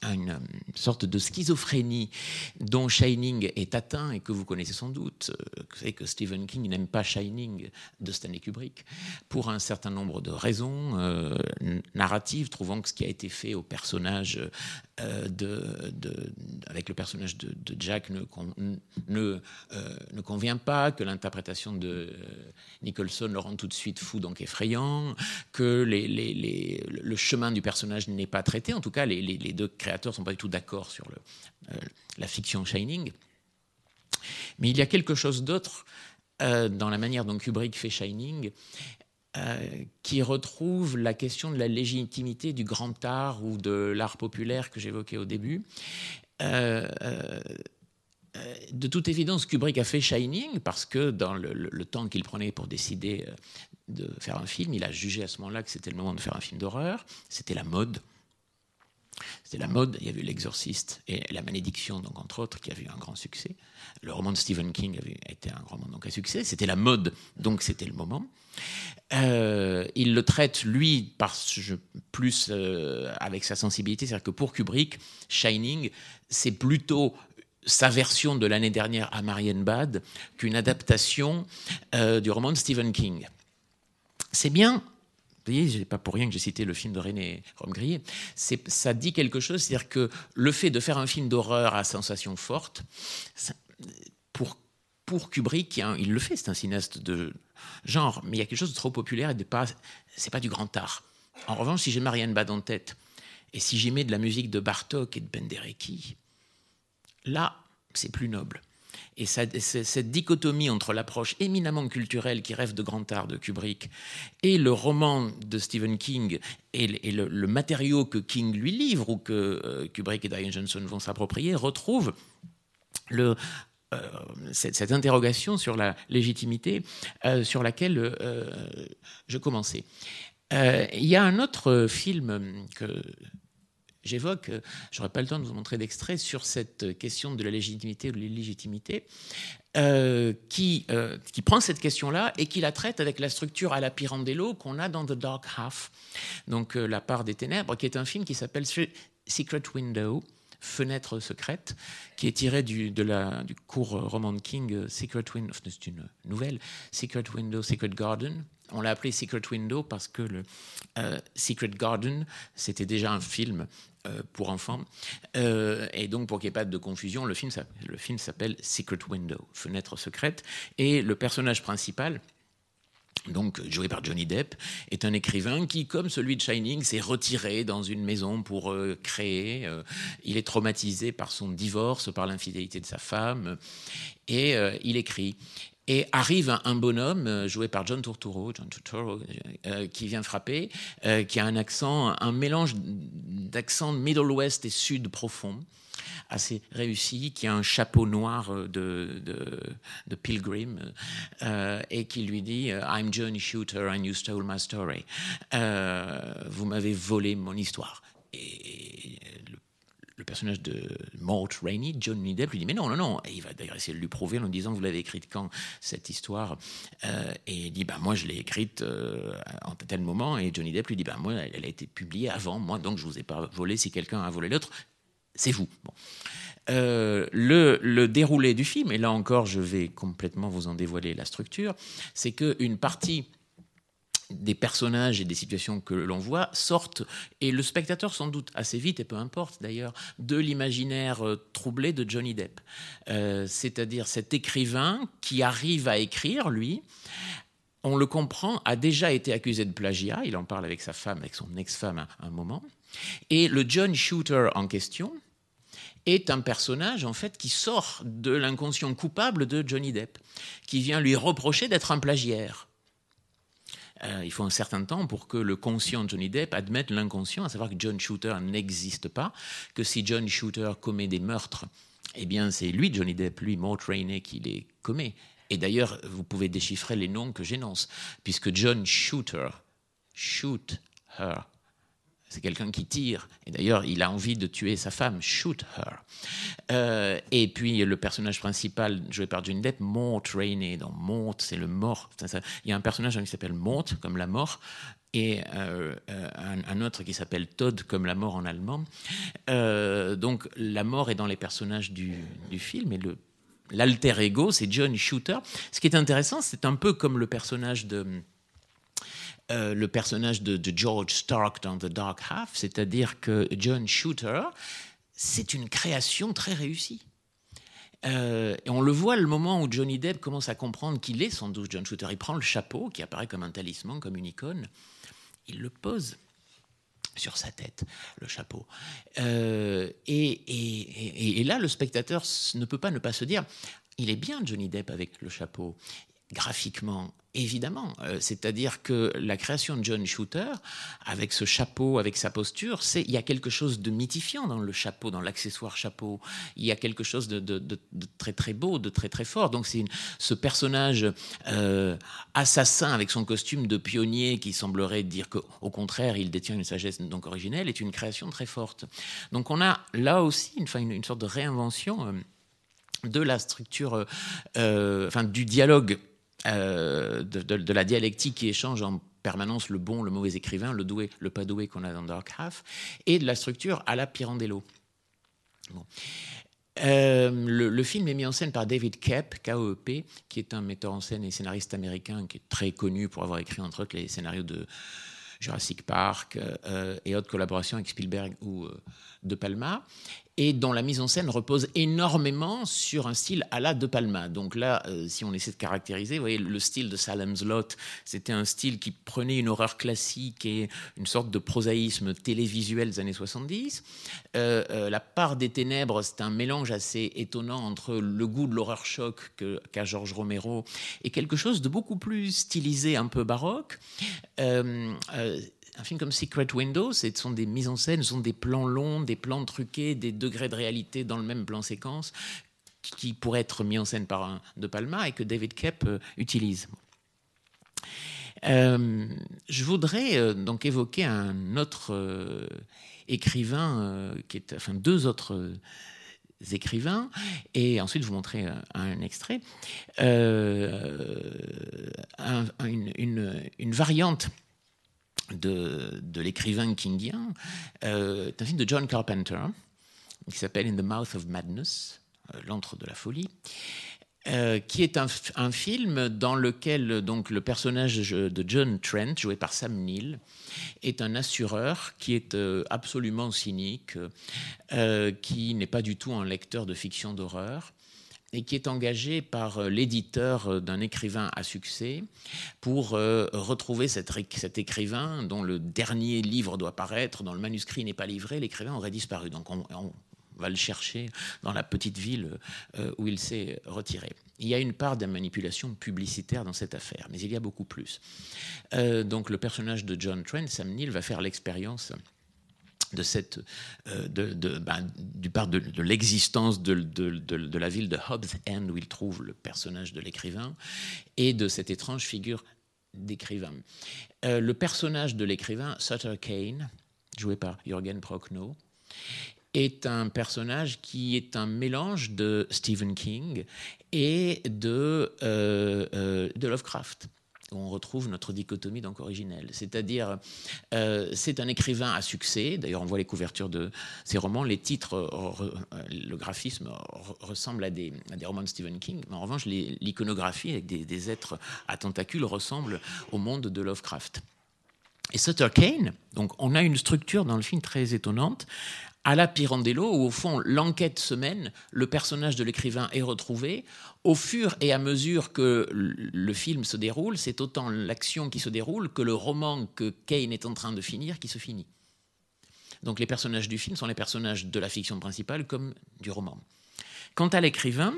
une sorte de schizophrénie dont Shining est atteint et que vous connaissez sans doute. Vous savez que Stephen King n'aime pas Shining de Stanley Kubrick pour un certain nombre de raisons euh, narratives, trouvant que ce qui a été fait au personnage euh, de, avec le personnage de, Jack ne, ne, euh, ne, convient pas, que l'interprétation de Nicholson le rend tout de suite fou, donc effrayant, que le chemin du personnage n'est pas traité. En tout cas, les deux créateurs ne sont pas du tout d'accord sur euh, la fiction Shining. Mais il y a quelque chose d'autre euh, dans la manière dont Kubrick fait Shining euh, qui retrouve la question de la légitimité du grand art ou de l'art populaire que j'évoquais au début. De toute évidence, Kubrick a fait Shining parce que dans le temps qu'il prenait pour décider de faire un film, il a jugé à ce moment-là que c'était le moment de faire un film d'horreur. C'était la mode. C'était la mode, il y avait L'Exorciste et La Malédiction, donc entre autres, qui avait eu un grand succès. Le roman de Stephen King avait été un roman donc à succès. C'était la mode, donc c'était le moment. Euh, il le traite, lui, plus euh, avec sa sensibilité, c'est-à-dire que pour Kubrick, Shining, c'est plutôt sa version de l'année dernière à Marienbad qu'une adaptation euh, du roman de Stephen King. C'est bien, voyez, c'est pas pour rien que j'ai cité le film de René Romgrier, ça dit quelque chose, c'est-à-dire que le fait de faire un film d'horreur à sensation forte, pour, pour Kubrick, il le fait, c'est un cinéaste de genre, mais il y a quelque chose de trop populaire et de pas, c'est pas du grand art. En revanche, si j'ai Marianne Bad en tête, et si j'y mets de la musique de Bartok et de Penderecki, là, c'est plus noble. Et cette dichotomie entre l'approche éminemment culturelle qui rêve de grand art de Kubrick et le roman de Stephen King et, le, matériau que King lui livre ou que euh, Kubrick et Diane Johnson vont s'approprier retrouve euh, cette, interrogation sur la légitimité euh, sur laquelle je commençais. Il y a un autre film que j'évoque, euh, j'aurais pas le temps de vous montrer d'extrait sur cette question de la légitimité ou de l'illégitimité, euh, qui, euh, qui prend cette question-là et qui la traite avec la structure à la Pirandello qu'on a dans The Dark Half, donc La part des ténèbres, qui est un film qui s'appelle Secret Window, Fenêtre secrète, qui est tiré du, du court roman de King, Secret Window, c'est une nouvelle, Secret Window, Secret Garden, on l'a appelé Secret Window parce que le Secret Garden, c'était déjà un film euh, pour enfants. Euh, et donc, pour qu'il n'y ait pas de confusion, le film, le film s'appelle Secret Window, fenêtre secrète. Et le personnage principal, donc joué par Johnny Depp, est un écrivain qui, comme celui de Shining, s'est retiré dans une maison pour euh, créer. il est traumatisé par son divorce, par l'infidélité de sa femme, et il écrit. Et arrive un, bonhomme joué par John Turturro, John Turturro qui vient frapper, qui a un accent, un mélange d'accent Middle West et Sud profond, assez réussi, qui a un chapeau noir de, de, pilgrim et qui lui dit I'm Johnny Shooter and you stole my story. vous m'avez volé mon histoire. Et personnage de Mort Rainey, Johnny Depp, lui dit Mais non, non, non. Et il va d'ailleurs essayer de lui prouver en lui disant Vous l'avez écrite quand cette histoire? Euh, Et il dit Bah, moi, je l'ai écrite euh, en tel moment. Et Johnny Depp lui dit Bah, moi, elle a été publiée avant moi, donc je ne vous ai pas volé. Si quelqu'un a volé l'autre, c'est vous. Euh, le, le, déroulé du film, et là encore, je vais complètement vous en dévoiler la structure, c'est qu'une partie des personnages et des situations que l'on voit sortent, et le spectateur sans doute assez vite, et peu importe d'ailleurs, de l'imaginaire euh, troublé de Johnny Depp. Euh, c'est-à-dire cet écrivain qui arrive à écrire, lui, on le comprend, a déjà été accusé de plagiat, il en parle avec sa femme, avec son ex-femme à un moment, et le John Shooter en question est un personnage en fait qui sort de l'inconscient coupable de Johnny Depp, qui vient lui reprocher d'être un plagiaire. Euh, il faut un certain temps pour que le conscient Johnny Depp admette l'inconscient, à savoir que John Shooter n'existe pas, que si John Shooter commet des meurtres, eh bien c'est lui, Johnny Depp, lui, Mort Rainey, qui les commet. Et d'ailleurs, vous pouvez déchiffrer les noms que j'énonce, puisque John Shooter, shoot her, c'est quelqu'un qui tire. Et d'ailleurs, il a envie de tuer sa femme. Shoot her. Euh, et puis, le personnage principal, joué par Johnny Depp, Mort Rainey. Donc, Mort, c'est le mort. Il y a un personnage qui s'appelle Mort, comme la mort, et euh, euh, un, autre qui s'appelle Todd, comme la mort en allemand. donc, la mort est dans les personnages du, film. Et l'alter ego, c'est John Shooter. Ce qui est intéressant, c'est un peu comme le personnage de euh, le personnage de, George Stark dans The Dark Half, c'est-à-dire que John Shooter, c'est une création très réussie. Euh, et on le voit le moment où Johnny Depp commence à comprendre qu'il est sans doute John Shooter. Il prend le chapeau, qui apparaît comme un talisman, comme une icône, il le pose sur sa tête, le chapeau. Euh, et, et, là, le spectateur ne peut pas ne pas se dire, il est bien Johnny Depp avec le chapeau graphiquement, évidemment. Euh, c'est-à-dire que la création de John Shooter, avec ce chapeau, avec sa posture, c'est il y a quelque chose de mythifiant dans le chapeau, dans l'accessoire chapeau. Il y a quelque chose de, très très beau, de très très fort. Donc c'est ce personnage euh, assassin avec son costume de pionnier qui semblerait dire qu'au contraire il détient une sagesse donc originelle est une création très forte. Donc on a là aussi une, une, sorte de réinvention. Euh, de la structure, enfin du dialogue euh, de, la dialectique qui échange en permanence le bon, le mauvais écrivain, le doué, le pas doué qu'on a dans Dark Half, et de la structure à la Pirandello. Euh, le, film est mis en scène par David Koepp, K-O-E-P, qui est un metteur en scène et scénariste américain qui est très connu pour avoir écrit entre autres les scénarios de Jurassic Park euh, et autres collaborations avec Spielberg ou euh, De Palma, et dont la mise en scène repose énormément sur un style à la De Palma. Donc là, euh, si on essaie de caractériser, vous voyez, le style de Salem's Lot, c'était un style qui prenait une horreur classique et une sorte de prosaïsme télévisuel des années 70. Euh, euh, la part des ténèbres, c'est un mélange assez étonnant entre le goût de l'horreur choc qu'a Georges Romero et quelque chose de beaucoup plus stylisé, un peu baroque. Un film comme Secret Window, ce sont des mises en scène, ce sont des plans longs, des plans truqués, des degrés de réalité dans le même plan séquence qui pourraient être mis en scène par un De Palma et que David Koepp euh, utilise. Euh, je voudrais euh, donc évoquer un autre écrivain, qui est, enfin deux autres écrivains, et ensuite vous montrer un, extrait. Un- une, une- une variante de, de l'écrivain kingien euh, un film de John Carpenter qui s'appelle In the Mouth of Madness, euh, l'antre de la folie. euh, qui est un, un film dans lequel donc le personnage de John Trent, joué par Sam Neill, est un assureur qui est euh, absolument cynique, qui n'est pas du tout un lecteur de fiction d'horreur et qui est engagé par euh, l'éditeur euh, d'un écrivain à succès pour euh, retrouver cet, écrivain dont le dernier livre doit paraître, dont le manuscrit n'est pas livré, l'écrivain aurait disparu. Donc on, va le chercher dans la petite ville où il s'est retiré. Il y a une part de manipulation publicitaire dans cette affaire, mais il y a beaucoup plus. Donc le personnage de John Trent, Sam Neill, va faire l'expérience de cette, euh, ben, du part de, l'existence de, de- la ville de Hobbs End où il trouve le personnage de l'écrivain et de cette étrange figure d'écrivain. Euh, le personnage de l'écrivain, Sutter Kane, joué par Jürgen Prochnow, est un personnage qui est un mélange de Stephen King et de, euh, de Lovecraft on retrouve notre dichotomie donc originelle. C'est-à-dire, euh, c'est un écrivain à succès. D'ailleurs, on voit les couvertures de ses romans. Les titres, re- le graphisme re- ressemble à des, romans de Stephen King. Mais en revanche, l'iconographie avec des, des êtres à tentacules ressemble au monde de Lovecraft. Et Sutter Kane, donc on a une structure dans le film très étonnante, à la Pirandello, où au fond l'enquête se mène, le personnage de l'écrivain est retrouvé. Au fur et à mesure que le film se déroule, c'est autant l'action qui se déroule que le roman que Kane est en train de finir qui se finit. Donc les personnages du film sont les personnages de la fiction principale comme du roman. Quant à l'écrivain,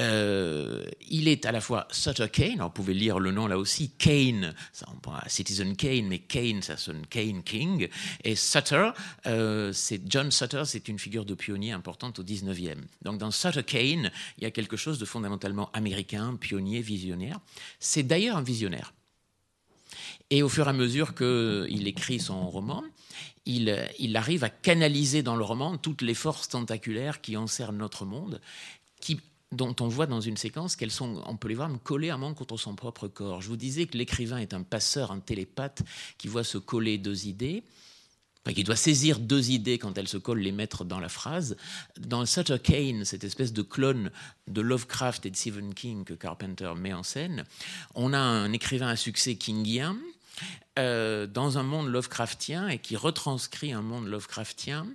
euh, il est à la fois Sutter Kane, vous pouvez lire le nom là aussi, Kane, ça on prend Citizen Kane, mais Kane, ça sonne Kane King, et Sutter, euh, c'est John Sutter, c'est une figure de pionnier importante au 19e. Donc dans Sutter Kane, il y a quelque chose de fondamentalement américain, pionnier, visionnaire. C'est d'ailleurs un visionnaire. Et au fur et à mesure qu'il écrit son roman, il, il arrive à canaliser dans le roman toutes les forces tentaculaires qui encernent notre monde, qui dont on voit dans une séquence qu'elles sont, on peut les voir, main contre son propre corps. Je vous disais que l'écrivain est un passeur, un télépathe qui voit se coller deux idées, enfin, qui doit saisir deux idées quand elles se collent, les mettre dans la phrase. Dans Sutter Kane, cette espèce de clone de Lovecraft et de Stephen King que Carpenter met en scène, on a un écrivain à succès kingien euh, dans un monde Lovecraftien et qui retranscrit un monde Lovecraftien.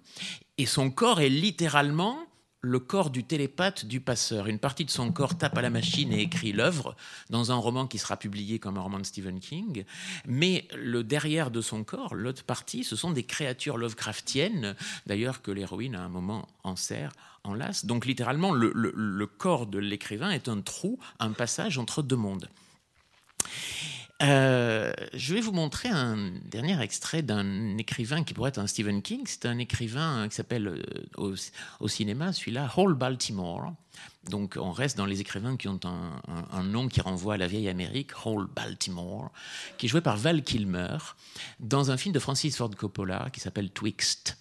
Et son corps est littéralement le corps du télépathe du passeur. Une partie de son corps tape à la machine et écrit l'œuvre dans un roman qui sera publié comme un roman de Stephen King. Mais le derrière de son corps, l'autre partie, ce sont des créatures Lovecraftiennes, d'ailleurs que l'héroïne à un moment enserre, enlace. Donc littéralement, le, le- le corps de l'écrivain est un trou, un passage entre deux mondes. Euh, je vais vous montrer un dernier extrait d'un écrivain qui pourrait être un Stephen King. C'est un écrivain qui s'appelle euh, au, cinéma, celui-là, Hall Baltimore. Donc on reste dans les écrivains qui ont un- un nom qui renvoie à la vieille Amérique, Hall Baltimore, qui est joué par Val Kilmer dans un film de Francis Ford Coppola qui s'appelle Twixt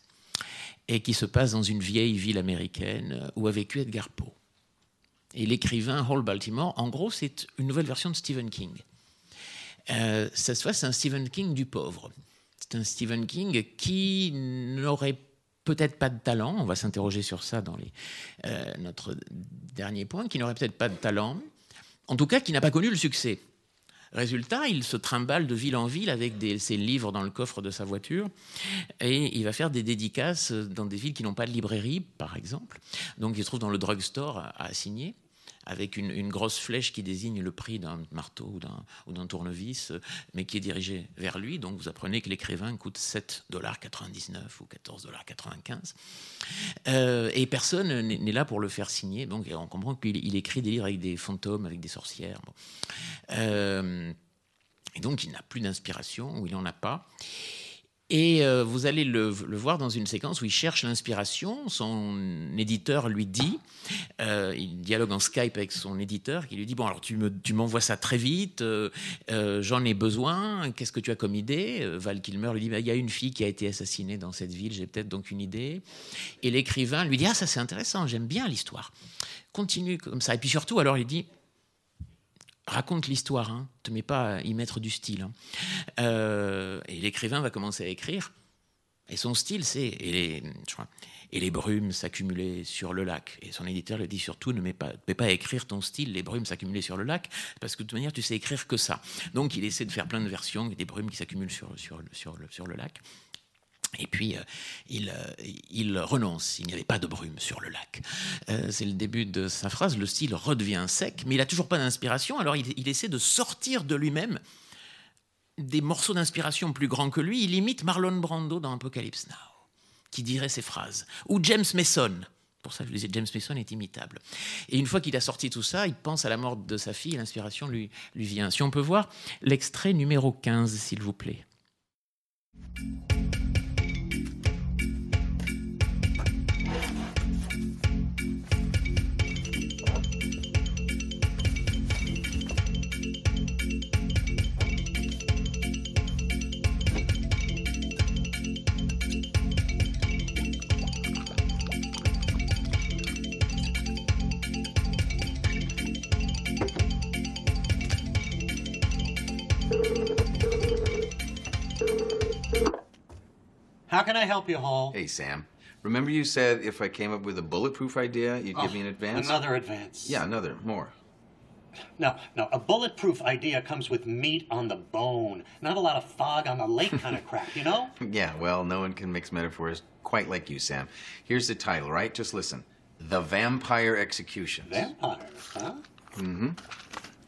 et qui se passe dans une vieille ville américaine où a vécu Edgar Poe. Et l'écrivain Hall Baltimore, en gros, c'est une nouvelle version de Stephen King. Euh, cette fois, c'est un Stephen King du pauvre. C'est un Stephen King qui n'aurait peut-être pas de talent, on va s'interroger sur ça dans euh, notre dernier point, qui n'aurait peut-être pas de talent, en tout cas qui n'a pas connu le succès. Résultat, il se trimballe de ville en ville avec ses livres dans le coffre de sa voiture et il va faire des dédicaces dans des villes qui n'ont pas de librairie, par exemple. Donc il se trouve dans le drugstore à, à signer avec une, grosse flèche qui désigne le prix d'un marteau ou d'un tournevis, mais qui est dirigée vers lui. Donc vous apprenez que l'écrivain coûte 7,99$ ou 14,95$. Euh, et personne n'est là pour le faire signer. Donc on comprend qu'il il écrit des livres avec des fantômes, avec des sorcières. Euh, et donc il n'a plus d'inspiration, ou il n'en a pas. Et euh, vous allez le, voir dans une séquence où il cherche l'inspiration. Son éditeur lui dit, euh, il dialogue en Skype avec son éditeur, qui lui dit bon alors tu m'envoies ça très vite, euh j'en ai besoin. Qu'est-ce que tu as comme idée? Val Kilmer lui dit bah, il y a une fille qui a été assassinée dans cette ville, j'ai peut-être donc une idée. Et l'écrivain lui dit ah ça c'est intéressant, j'aime bien l'histoire. Continue comme ça. Et puis surtout alors il dit raconte l'histoire, hein. te mets pas à y mettre du style. Hein. Euh, et l'écrivain va commencer à écrire, et son style, c'est et les, brumes s'accumulaient sur le lac. Et son éditeur lui dit surtout ne mets pas, mets pas à écrire ton style, les brumes s'accumulaient sur le lac, parce que de toute manière, tu sais écrire que ça. Donc il essaie de faire plein de versions, des brumes qui s'accumulent sur, sur, sur, sur le lac. Et puis, euh, il, euh, il, renonce. Il n'y avait pas de brume sur le lac. Euh, c'est le début de sa phrase. Le style redevient sec, mais il n'a toujours pas d'inspiration. Alors, il, il, essaie de sortir de lui-même des morceaux d'inspiration plus grands que lui. Il imite Marlon Brando dans Apocalypse Now, qui dirait ces phrases. Ou James Mason. Pour ça, je disais, James Mason est imitable. Et une fois qu'il a sorti tout ça, il pense à la mort de sa fille. L'inspiration lui, lui vient. Si on peut voir l'extrait numéro 15, s'il vous plaît. How can I help you, Hall? Hey, Sam. Remember you said if I came up with a bulletproof idea, you'd oh, give me an advance? Another advance. Yeah, another, more. No, no, a bulletproof idea comes with meat on the bone. Not a lot of fog on the lake kind of crap, you know? Yeah, well, no one can mix metaphors quite like you, Sam. Here's the title, right? Just listen The Vampire Executions. Vampire, huh? Mm hmm.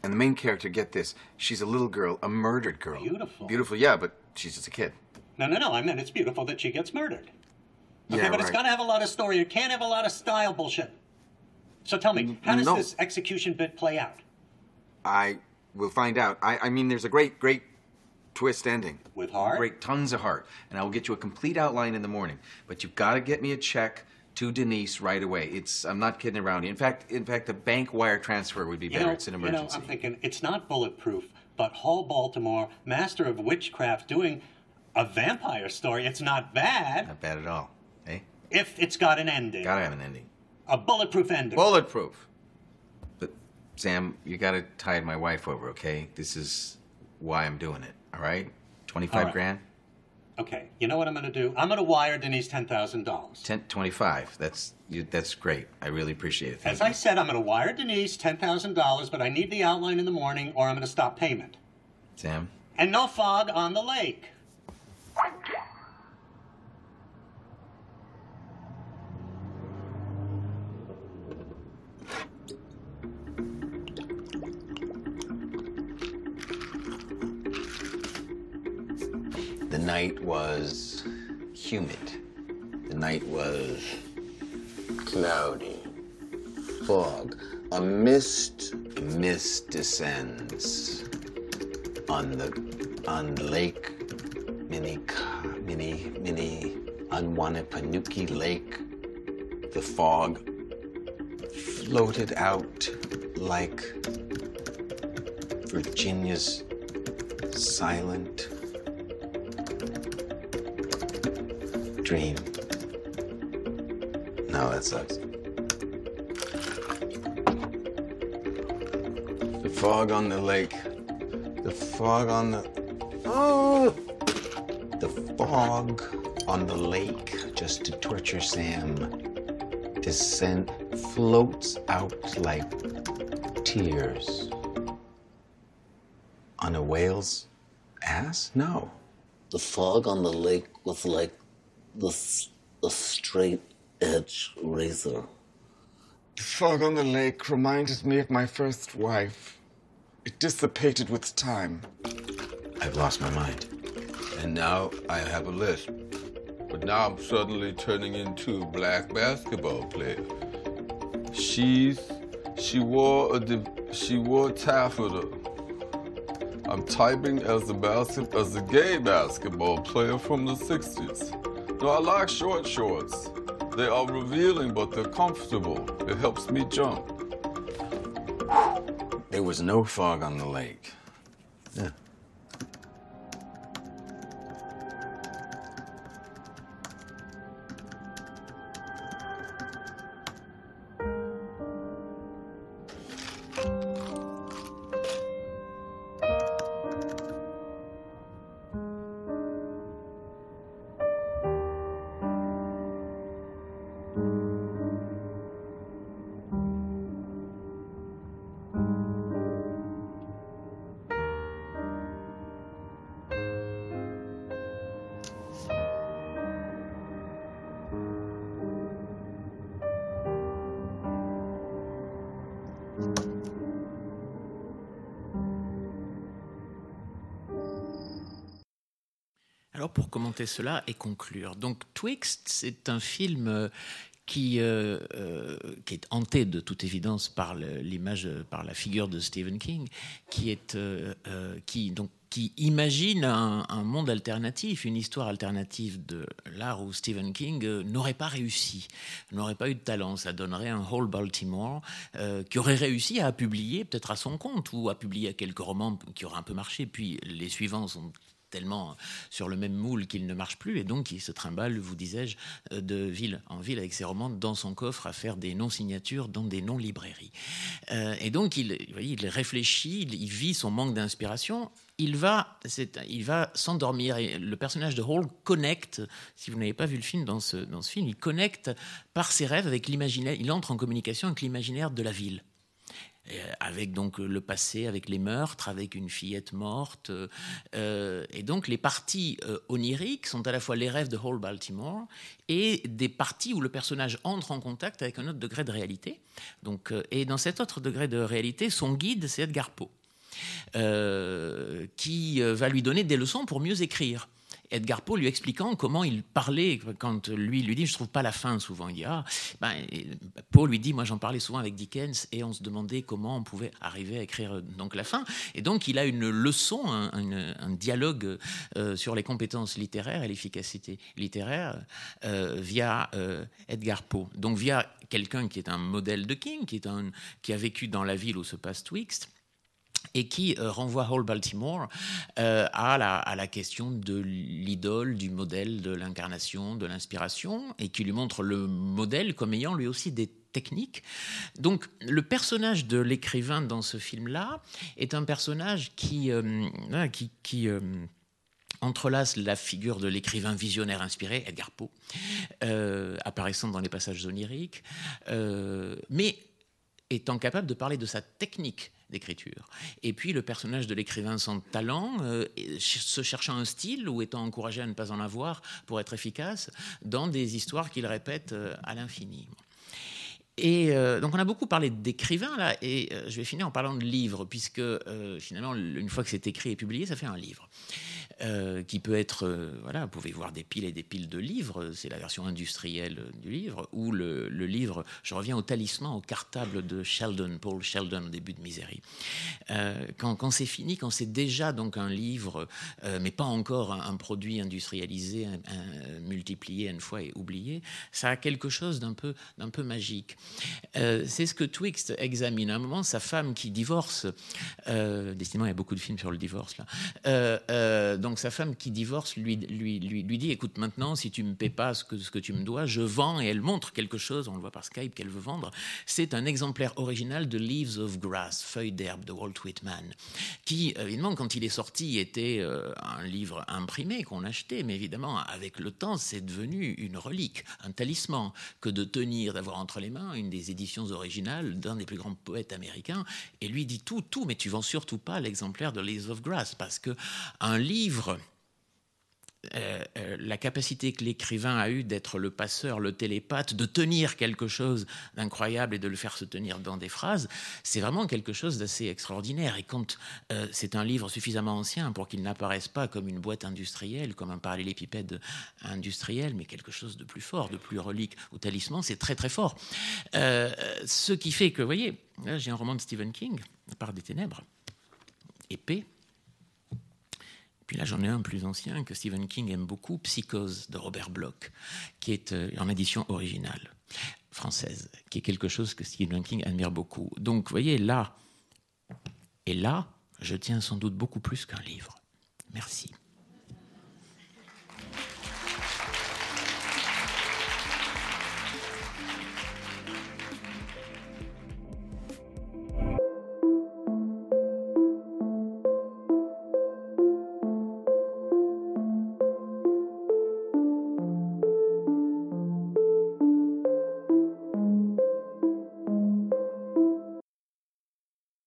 And the main character, get this, she's a little girl, a murdered girl. Beautiful. Beautiful, yeah, but she's just a kid. No, no, no. I mean, it's beautiful that she gets murdered. Okay, Yeah, but it's got to have a lot of story. It can't have a lot of style bullshit. So tell me, how does no. this execution bit play out? I will find out. I, I mean, there's a great, great twist ending. With heart? Great, tons of heart. And I will get you a complete outline in the morning. But you've got to get me a check to Denise right away. It's I'm not kidding around. In fact, in fact, a bank wire transfer would be You better. know, it's an emergency. you know. I'm thinking it's not bulletproof, but Hall Baltimore, master of witchcraft, doing a vampire story. It's not bad Not bad at all. Eh? if it's got an ending. Gotta have an ending. A bulletproof ending. Bulletproof. But Sam, you gotta tide my wife over, okay? This is why I'm doing it. All right? Twenty-five All right. grand. Okay, you know what I'm going to do? I'm going to wire Denise ten thousand dollars. Ten, 25. That's you, that's great. I really appreciate it. Thank As I said, I'm going to wire Denise ten thousand dollars, but I need the outline in the morning, or I'm going to stop payment. Sam. And no fog on the lake. Night was humid. The night was cloudy. Fog. A mist. A mist descends on the on lake. Mini mini mini unwanted Panuki Lake. The fog floated out like Virginia's silent dream. No, that sucks. The fog on the lake. The fog on the. Oh! The fog on the lake just to torture Sam. This scent floats out like tears. On a whale's ass? No. The fog on the lake was like the, s- the straight edge razor. The fog on the lake reminded me of my first wife. It dissipated with time. I've lost my mind. And now I have a list. But now I'm suddenly turning into a black basketball player. She's she wore a div- she wore taffeta. I'm typing as a basket as a gay basketball player from the 60s. No, I like short shorts. They are revealing, but they're comfortable. It helps me jump. There was no fog on the lake. Cela et conclure, donc Twixt, c'est un film euh, qui, euh, euh, qui est hanté de toute évidence par l'image, par la figure de Stephen King, qui est qui donc qui imagine un, monde alternatif, une histoire alternative de l'art où Stephen King n'aurait pas réussi, n'aurait pas eu de talent. Ça donnerait un Whole Baltimore qui aurait réussi à publier peut-être à son compte ou à publier quelques romans qui auraient un peu marché. Puis les suivants sont tellement sur le même moule qu'il ne marche plus et donc il se trimballe, vous disais-je, euh, de ville en ville avec ses romans dans son coffre à faire des non-signatures dans des non-librairies. Euh, et donc il, il réfléchit, il, vit son manque d'inspiration. Il va, il va s'endormir et le personnage de Hall connecte. Si vous n'avez pas vu le film dans ce, dans ce film, il connecte par ses rêves avec l'imaginaire. Il entre en communication avec l'imaginaire de la ville. Euh, avec donc le passé, avec les meurtres, avec une fillette morte. euh, euh, et donc les parties euh, oniriques sont à la fois les rêves de Hall Baltimore et des parties où le personnage entre en contact avec un autre degré de réalité. Donc, euh, et dans cet autre degré de réalité, son guide, c'est Edgar Poe, euh, qui euh, va lui donner des leçons pour mieux écrire. Edgar Poe lui expliquant comment il parlait. Quand lui lui dit je trouve pas la fin souvent il dit ah ben Poe lui dit moi j'en parlais souvent avec Dickens et on se demandait comment on pouvait arriver à écrire donc la fin. Et donc il a une leçon un dialogue euh, sur les compétences littéraires et l'efficacité littéraire euh, via euh, Edgar Poe. Donc via quelqu'un qui est un modèle de King qui est un qui a vécu dans la ville où se passe Twixt et qui euh, renvoie Hall Baltimore euh, à, la, question de l'idole, du modèle, de l'incarnation, de l'inspiration, et qui lui montre le modèle comme ayant lui aussi des techniques. Donc le personnage de l'écrivain dans ce film-là est un personnage qui, euh, euh, entrelace la figure de l'écrivain visionnaire inspiré, Edgar Poe, apparaissant dans les passages oniriques, mais étant capable de parler de sa technique d'écriture. Et puis le personnage de l'écrivain sans talent, euh, se cherchant un style ou étant encouragé à ne pas en avoir pour être efficace, dans des histoires qu'il répète euh, à l'infini. Et euh, donc on a beaucoup parlé d'écrivains là, et je vais finir en parlant de livres, puisque finalement, une fois que c'est écrit et publié, ça fait un livre. Euh, qui peut être, euh, voilà, vous pouvez voir des piles et des piles de livres, c'est la version industrielle du livre, ou le, livre, je reviens au talisman, au cartable de Sheldon, Paul Sheldon, au début de Misery. Euh, quand quand c'est fini, quand c'est déjà donc un livre, mais pas encore un, produit industrialisé, un- multiplié une fois et oublié, ça a quelque chose d'un peu, d'un peu magique. C'est ce que Twixt examine. À un moment, sa femme qui divorce, décidément, il y a beaucoup de films sur le divorce là. Donc donc sa femme qui divorce lui, lui, lui, lui dit écoute, maintenant, si tu me paies pas ce que, ce que tu me dois, je vends. Et elle montre quelque chose, on le voit par Skype, qu'elle veut vendre. C'est un exemplaire original de Leaves of Grass, Feuilles d'herbe de Walt Whitman, qui, évidemment, quand il est sorti, était euh, un livre imprimé qu'on achetait, mais évidemment, avec le temps, c'est devenu une relique, un talisman, que de tenir, d'avoir entre les mains une des éditions originales d'un des plus grands poètes américains. Et lui dit tout, tout, mais tu vends surtout pas l'exemplaire de Leaves of Grass, parce que un livre euh, euh, la capacité que l'écrivain a eue d'être le passeur, le télépathe, de tenir quelque chose d'incroyable et de le faire se tenir dans des phrases, c'est vraiment quelque chose d'assez extraordinaire. Et quand euh, c'est un livre suffisamment ancien pour qu'il n'apparaisse pas comme une boîte industrielle, comme un parallélépipède industriel, mais quelque chose de plus fort, de plus relique au talisman, c'est très très fort. ce qui fait que, vous voyez, j'ai un roman de Stephen King, Par des ténèbres, épais, puis là, j'en ai un plus ancien que Stephen King aime beaucoup, Psychose de Robert Bloch, qui est euh, en édition originale française, qui est quelque chose que Stephen King admire beaucoup. Donc, vous voyez, là et là, je tiens sans doute beaucoup plus qu'un livre. Merci.